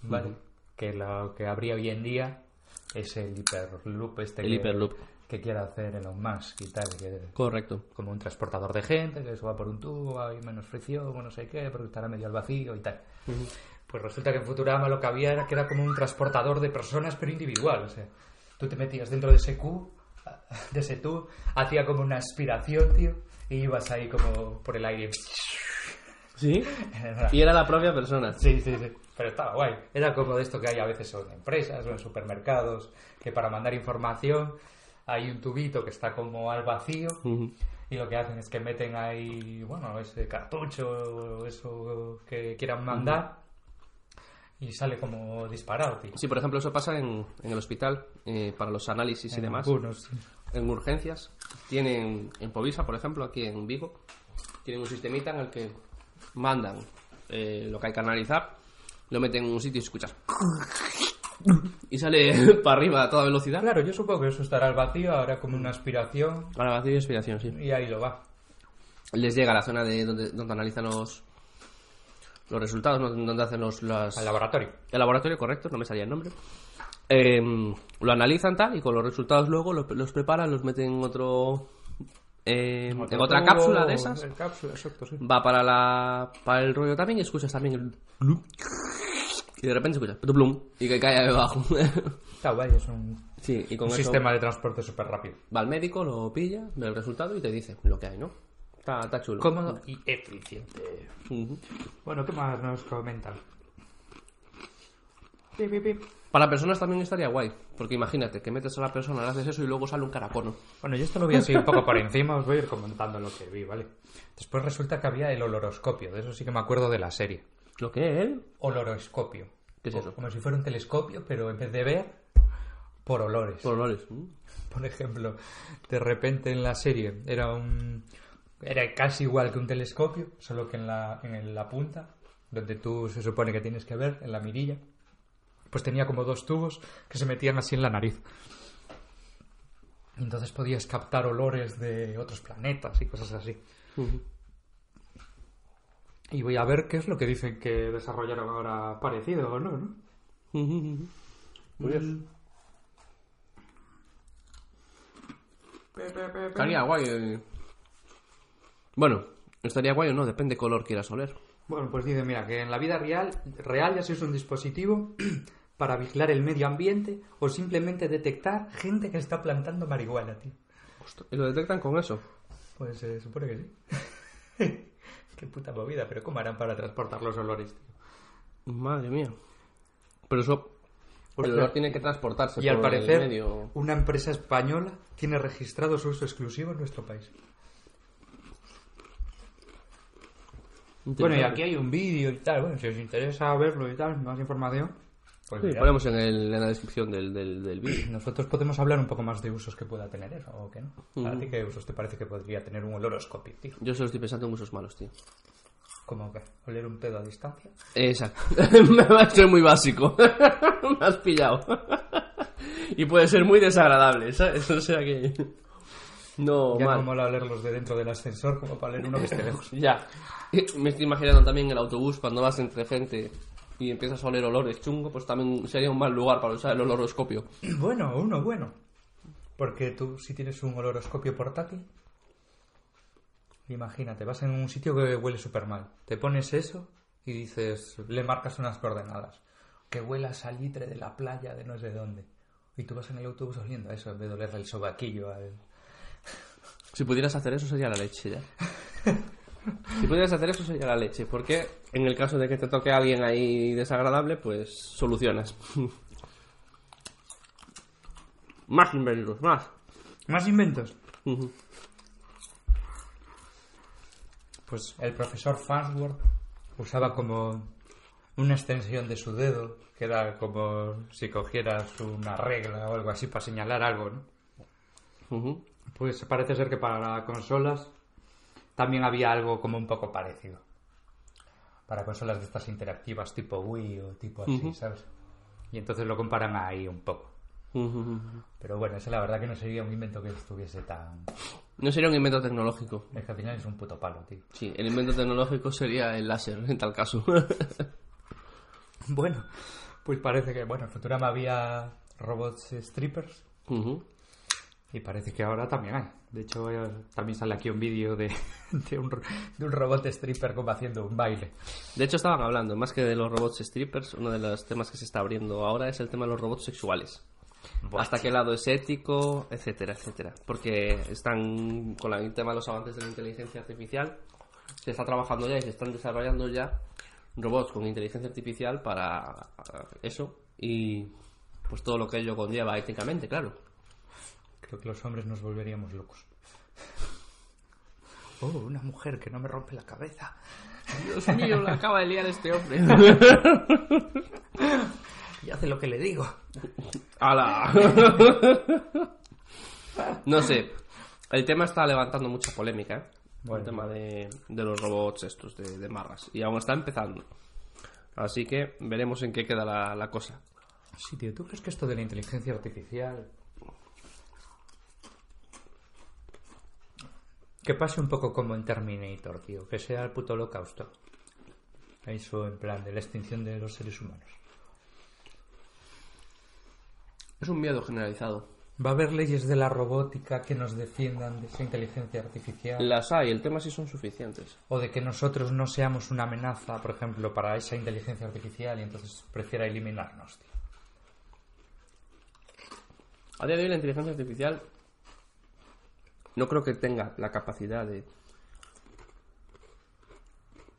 C: ¿vale? Que lo que habría hoy en día es el hiperloop este
B: El
C: que,
B: hiperloop.
C: que quiere hacer Elon Musk y tal, que
B: Correcto.
C: como un transportador de gente, que eso va por un tubo, hay menos fricción o no sé qué, porque estará medio al vacío y tal. Pues resulta que en Futurama lo que había era que era como un transportador de personas pero individual, o sea, tú te metías dentro de ese cubo, de ese tubo, hacía como una aspiración, tío, y ibas ahí como por el aire.
B: ¿Sí? Y era la propia persona.
C: Sí, sí, sí. Pero estaba guay. Era como de esto que hay a veces en empresas o en supermercados, que para mandar información hay un tubito que está como al vacío
B: Ujú.
C: y lo que hacen es que meten ahí, bueno, ese cartucho o eso que quieran mandar y sale como disparado, tío.
B: Sí, por ejemplo, eso pasa en, en el hospital eh, para los análisis y
C: En
B: demás.
C: algunos.
B: En urgencias. Tienen en Povisa, por ejemplo, aquí en Vigo, tienen un sistemita en el que mandan eh, lo que hay que analizar, lo meten en un sitio y escuchas. Y sale para arriba a toda velocidad.
C: Claro, yo supongo que eso estará al vacío, ahora como una aspiración
B: Para vacío y aspiración, sí.
C: y ahí lo va.
B: Les llega a la zona de donde, donde analizan los, los resultados, ¿no? donde hacen los, las,
C: Al laboratorio.
B: El laboratorio, correcto, no me salía el nombre. Eh, lo analizan tal y con los resultados luego lo- los preparan, los meten en otro. eh, en otra cápsula de esas.
C: cápsula, exacto, sí.
B: Va para la para el rollo también y escuchas también el. Y de repente escuchas. Plum, y que cae debajo.
C: Está guay, es un,
B: sí, y con
C: un
B: eso
C: sistema de transporte súper rápido.
B: va al médico, lo pilla, ve el resultado y te dice lo que hay, ¿no? Está, está chulo.
C: Cómodo y eficiente. Bueno, ¿qué más nos comentan? Pi, pi, pi.
B: Para personas también estaría guay, porque imagínate que metes a la persona, le haces eso y luego sale un caracono.
C: Bueno, yo esto lo vi así un poco por encima, os voy a ir comentando lo que vi, ¿vale? Después resulta que había el oloroscopio, de eso sí que me acuerdo de la serie.
B: ¿Lo que es?
C: Oloroscopio.
B: ¿Qué es eso?
C: Como si fuera un telescopio, pero en vez de ver, por olores.
B: Por olores.
C: Por ejemplo, de repente en la serie era un era casi igual que un telescopio, solo que en la, en la punta, donde tú se supone que tienes que ver, en la mirilla, pues tenía como dos tubos que se metían así en la nariz. Y entonces podías captar olores de otros planetas y cosas así. Y voy a ver qué es lo que dicen que desarrollaron ahora parecido o no, ¿no?
B: Ujú. Curioso. Estaría guay. eh. Bueno, estaría guay o no, depende de color quieras oler.
C: Bueno, pues dice, mira, que en la vida real, real ya se usa un dispositivo para vigilar el medio ambiente o simplemente detectar gente que está plantando marihuana, tío.
B: ¿Y lo detectan con eso?
C: Pues se supone que sí. Qué puta movida, pero ¿cómo harán para transportar los olores, tío?
B: Madre mía. Pero eso El olor tiene que transportarse
C: Y al parecer,
B: el medio.
C: una empresa española tiene registrado su uso exclusivo en nuestro país. Bueno, y aquí hay un vídeo y tal. Bueno, si os interesa verlo y tal, más información, pues
B: Sí, ponemos en, el- en la descripción del, del, del vídeo.
C: Nosotros podemos hablar un poco más de usos que pueda tener eso, ¿o qué no? ¿A
B: Ujú.
C: ti qué usos te parece que podría tener un oloroscopio, tío?
B: Yo solo estoy pensando en usos malos, tío.
C: ¿Cómo que? ¿Oler un pedo a distancia?
B: Exacto. Me va a ser muy básico. Me has pillado. y puede ser muy desagradable, ¿sabes? O sea que. No,
C: ya
B: mal.
C: no mola olerlos de dentro del ascensor como para oler uno que esté lejos.
B: Ya. Me estoy imaginando también el autobús cuando vas entre gente y empiezas a oler olores chungo, pues también sería un mal lugar para usar el oloroscopio.
C: Bueno, uno bueno. Porque tú, si tienes un oloroscopio portátil, imagínate, vas en un sitio que huele súper mal. Te pones eso y dices, le marcas unas coordenadas. Que huela a salitre de la playa de no sé dónde. Y tú vas en el autobús oliendo a eso en vez de olerle el sobaquillo al...
B: Si pudieras hacer eso sería la leche ya. Si pudieras hacer eso sería la leche, porque en el caso de que te toque a alguien ahí desagradable, pues solucionas. más inventos, más.
C: Más inventos. Pues el profesor Farnsworth usaba como una extensión de su dedo, que era como si cogieras una regla o algo así para señalar algo, ¿no? Pues parece ser que para consolas también había algo como un poco parecido. Para consolas de estas interactivas tipo Wii o tipo así. ¿sabes? Y entonces lo comparan ahí un poco. Pero bueno, ese la verdad que no sería un invento que estuviese tan...
B: No sería un invento tecnológico.
C: Es que al final es un puto palo, tío.
B: Sí, el invento tecnológico sería el láser, en tal caso.
C: Bueno, pues parece que, bueno, en Futurama había robots strippers. Y parece que ahora también hay. De hecho, eh, también sale aquí un vídeo de, de, un, ro- de un robot stripper como haciendo un baile.
B: De hecho, estaban hablando, más que de los robots strippers, uno de los temas que se está abriendo ahora es el tema de los robots sexuales. Hasta qué lado es ético, etcétera, etcétera. Porque están con el tema de los avances de la inteligencia artificial, se está trabajando ya y se están desarrollando ya robots con inteligencia artificial para ah, eso y pues todo lo que ello conlleva éticamente, claro.
C: Creo que los hombres nos volveríamos locos. Oh, una mujer que no me rompe la cabeza.
B: Dios mío, la acaba de liar este hombre.
C: Y hace lo que le digo.
B: ¡Hala! no sé. El tema está levantando mucha polémica, ¿eh?
C: Bueno.
B: El tema de, de los robots estos, de, de marras. Y aún está empezando. Así que veremos en qué queda la, la cosa.
C: Sí, tío, ¿tú crees que esto de la inteligencia artificial... Que pase un poco como en Terminator, tío. Que sea el puto holocausto. Eso en plan de la extinción de los seres humanos.
B: Es un miedo generalizado.
C: ¿Va a haber leyes de la robótica que nos defiendan de esa inteligencia artificial?
B: Las hay, el tema sí son suficientes.
C: O de que nosotros no seamos una amenaza, por ejemplo, para esa inteligencia artificial y entonces prefiera eliminarnos, tío.
B: A día de hoy la inteligencia artificial no creo que tenga la capacidad de,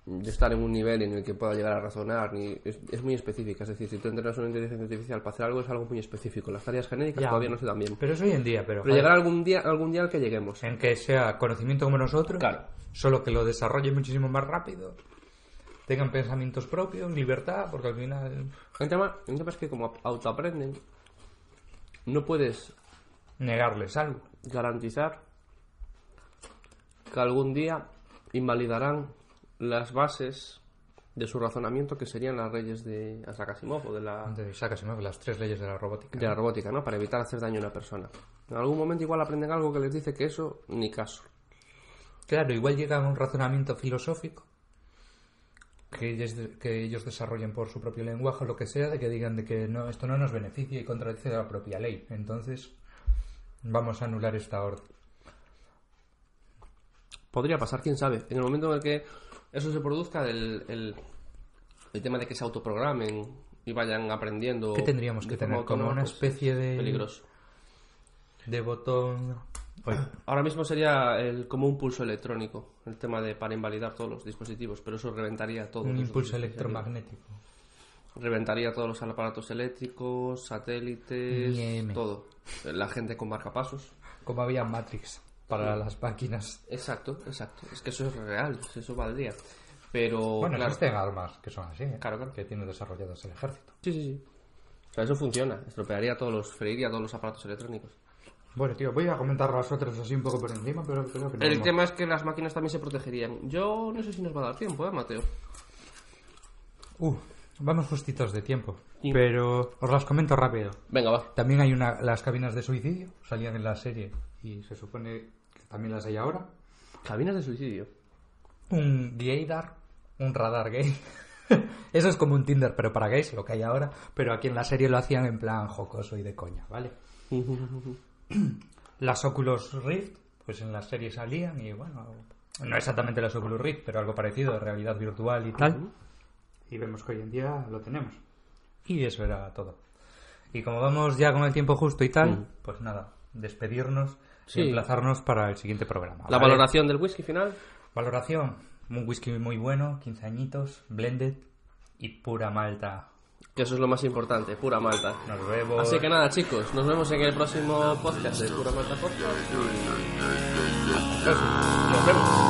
B: de estar en un nivel en el que pueda llegar a razonar. Ni, es, es muy específica, es decir, si tú entrenas una inteligencia artificial para hacer algo es algo muy específico. Las tareas genéricas
C: Ya.
B: todavía no se dan bien.
C: Pero eso hoy en día, pero...
B: Pero llegará algún día, algún día al que lleguemos.
C: En que sea conocimiento como nosotros,
B: Claro.
C: solo que lo desarrolle muchísimo más rápido, tengan pensamientos propios, libertad, porque al final
B: El tema, el tema es que como autoaprenden, no puedes
C: negarles algo.
B: garantizar que algún día invalidarán las bases de su razonamiento que serían las leyes de Isaac Asimov o de la,
C: De Isaac Asimov, las tres leyes de la robótica.
B: de la robótica, ¿no? Para evitar hacer daño a una persona. En algún momento igual aprenden algo que les dice que eso ni caso.
C: Claro, igual llega a un razonamiento filosófico que ellos, que ellos desarrollen por su propio lenguaje o lo que sea, de que digan de que no, esto no nos beneficia y contradice la propia ley. Entonces, vamos a anular esta orden.
B: Podría pasar, quién sabe. En el momento en el que eso se produzca, el, el, el tema de que se autoprogramen y vayan aprendiendo.
C: ¿Qué tendríamos que tener? Como una
B: pues,
C: especie
B: es
C: de-
B: Peligroso.
C: De botón... Oye,
B: Ahora mismo sería el, como un pulso electrónico, el tema de para invalidar todos los dispositivos, pero eso reventaría todo.
C: un impulso electromagnético.
B: Reventaría todos los aparatos eléctricos, satélites, todo. La gente con marcapasos.
C: Como había en Matrix para las máquinas.
B: Exacto, exacto. Es que eso es real, eso valdría. Pero,
C: Bueno,
B: claro.
C: existen armas que son así, ¿eh?
B: Claro, claro.
C: que tiene desarrollados el ejército.
B: Sí, sí, sí. O sea, eso funciona. Estropearía todos los, freiría todos los aparatos electrónicos.
C: Bueno, tío, voy a comentar las otras así un poco por encima, pero creo que no.
B: El tema es que las máquinas también se protegerían. Yo no sé si nos va a dar tiempo, ¿eh, Mateo?
C: Uh, vamos justitos de tiempo.
B: Sí.
C: Pero os las comento rápido.
B: Venga, va.
C: También hay una, las cabinas de suicidio, salían en la serie y se supone también las hay ahora.
B: Cabinas de suicidio.
C: Un gaydar, un radar gay. Eso es como un Tinder, pero para gays, lo que hay ahora. Pero aquí en la serie lo hacían en plan jocoso y de coña, ¿vale? Las Oculus Rift, pues en la serie salían y bueno, no exactamente las Oculus Rift, pero algo parecido, realidad virtual y tal. Y vemos que hoy en día lo tenemos. Y eso era todo. Y como vamos ya con el tiempo justo y tal,
B: Mm.
C: pues nada, despedirnos
B: Sí.
C: y emplazarnos para el siguiente programa.
B: La
C: ¿vale?
B: valoración del whisky final.
C: Valoración, un whisky muy bueno, 15 añitos, blended y pura malta.
B: Que eso es lo más importante, pura malta.
C: Nos vemos.
B: Así que nada, chicos, nos vemos en el próximo podcast de Pura Malta Podcast. Nos vemos.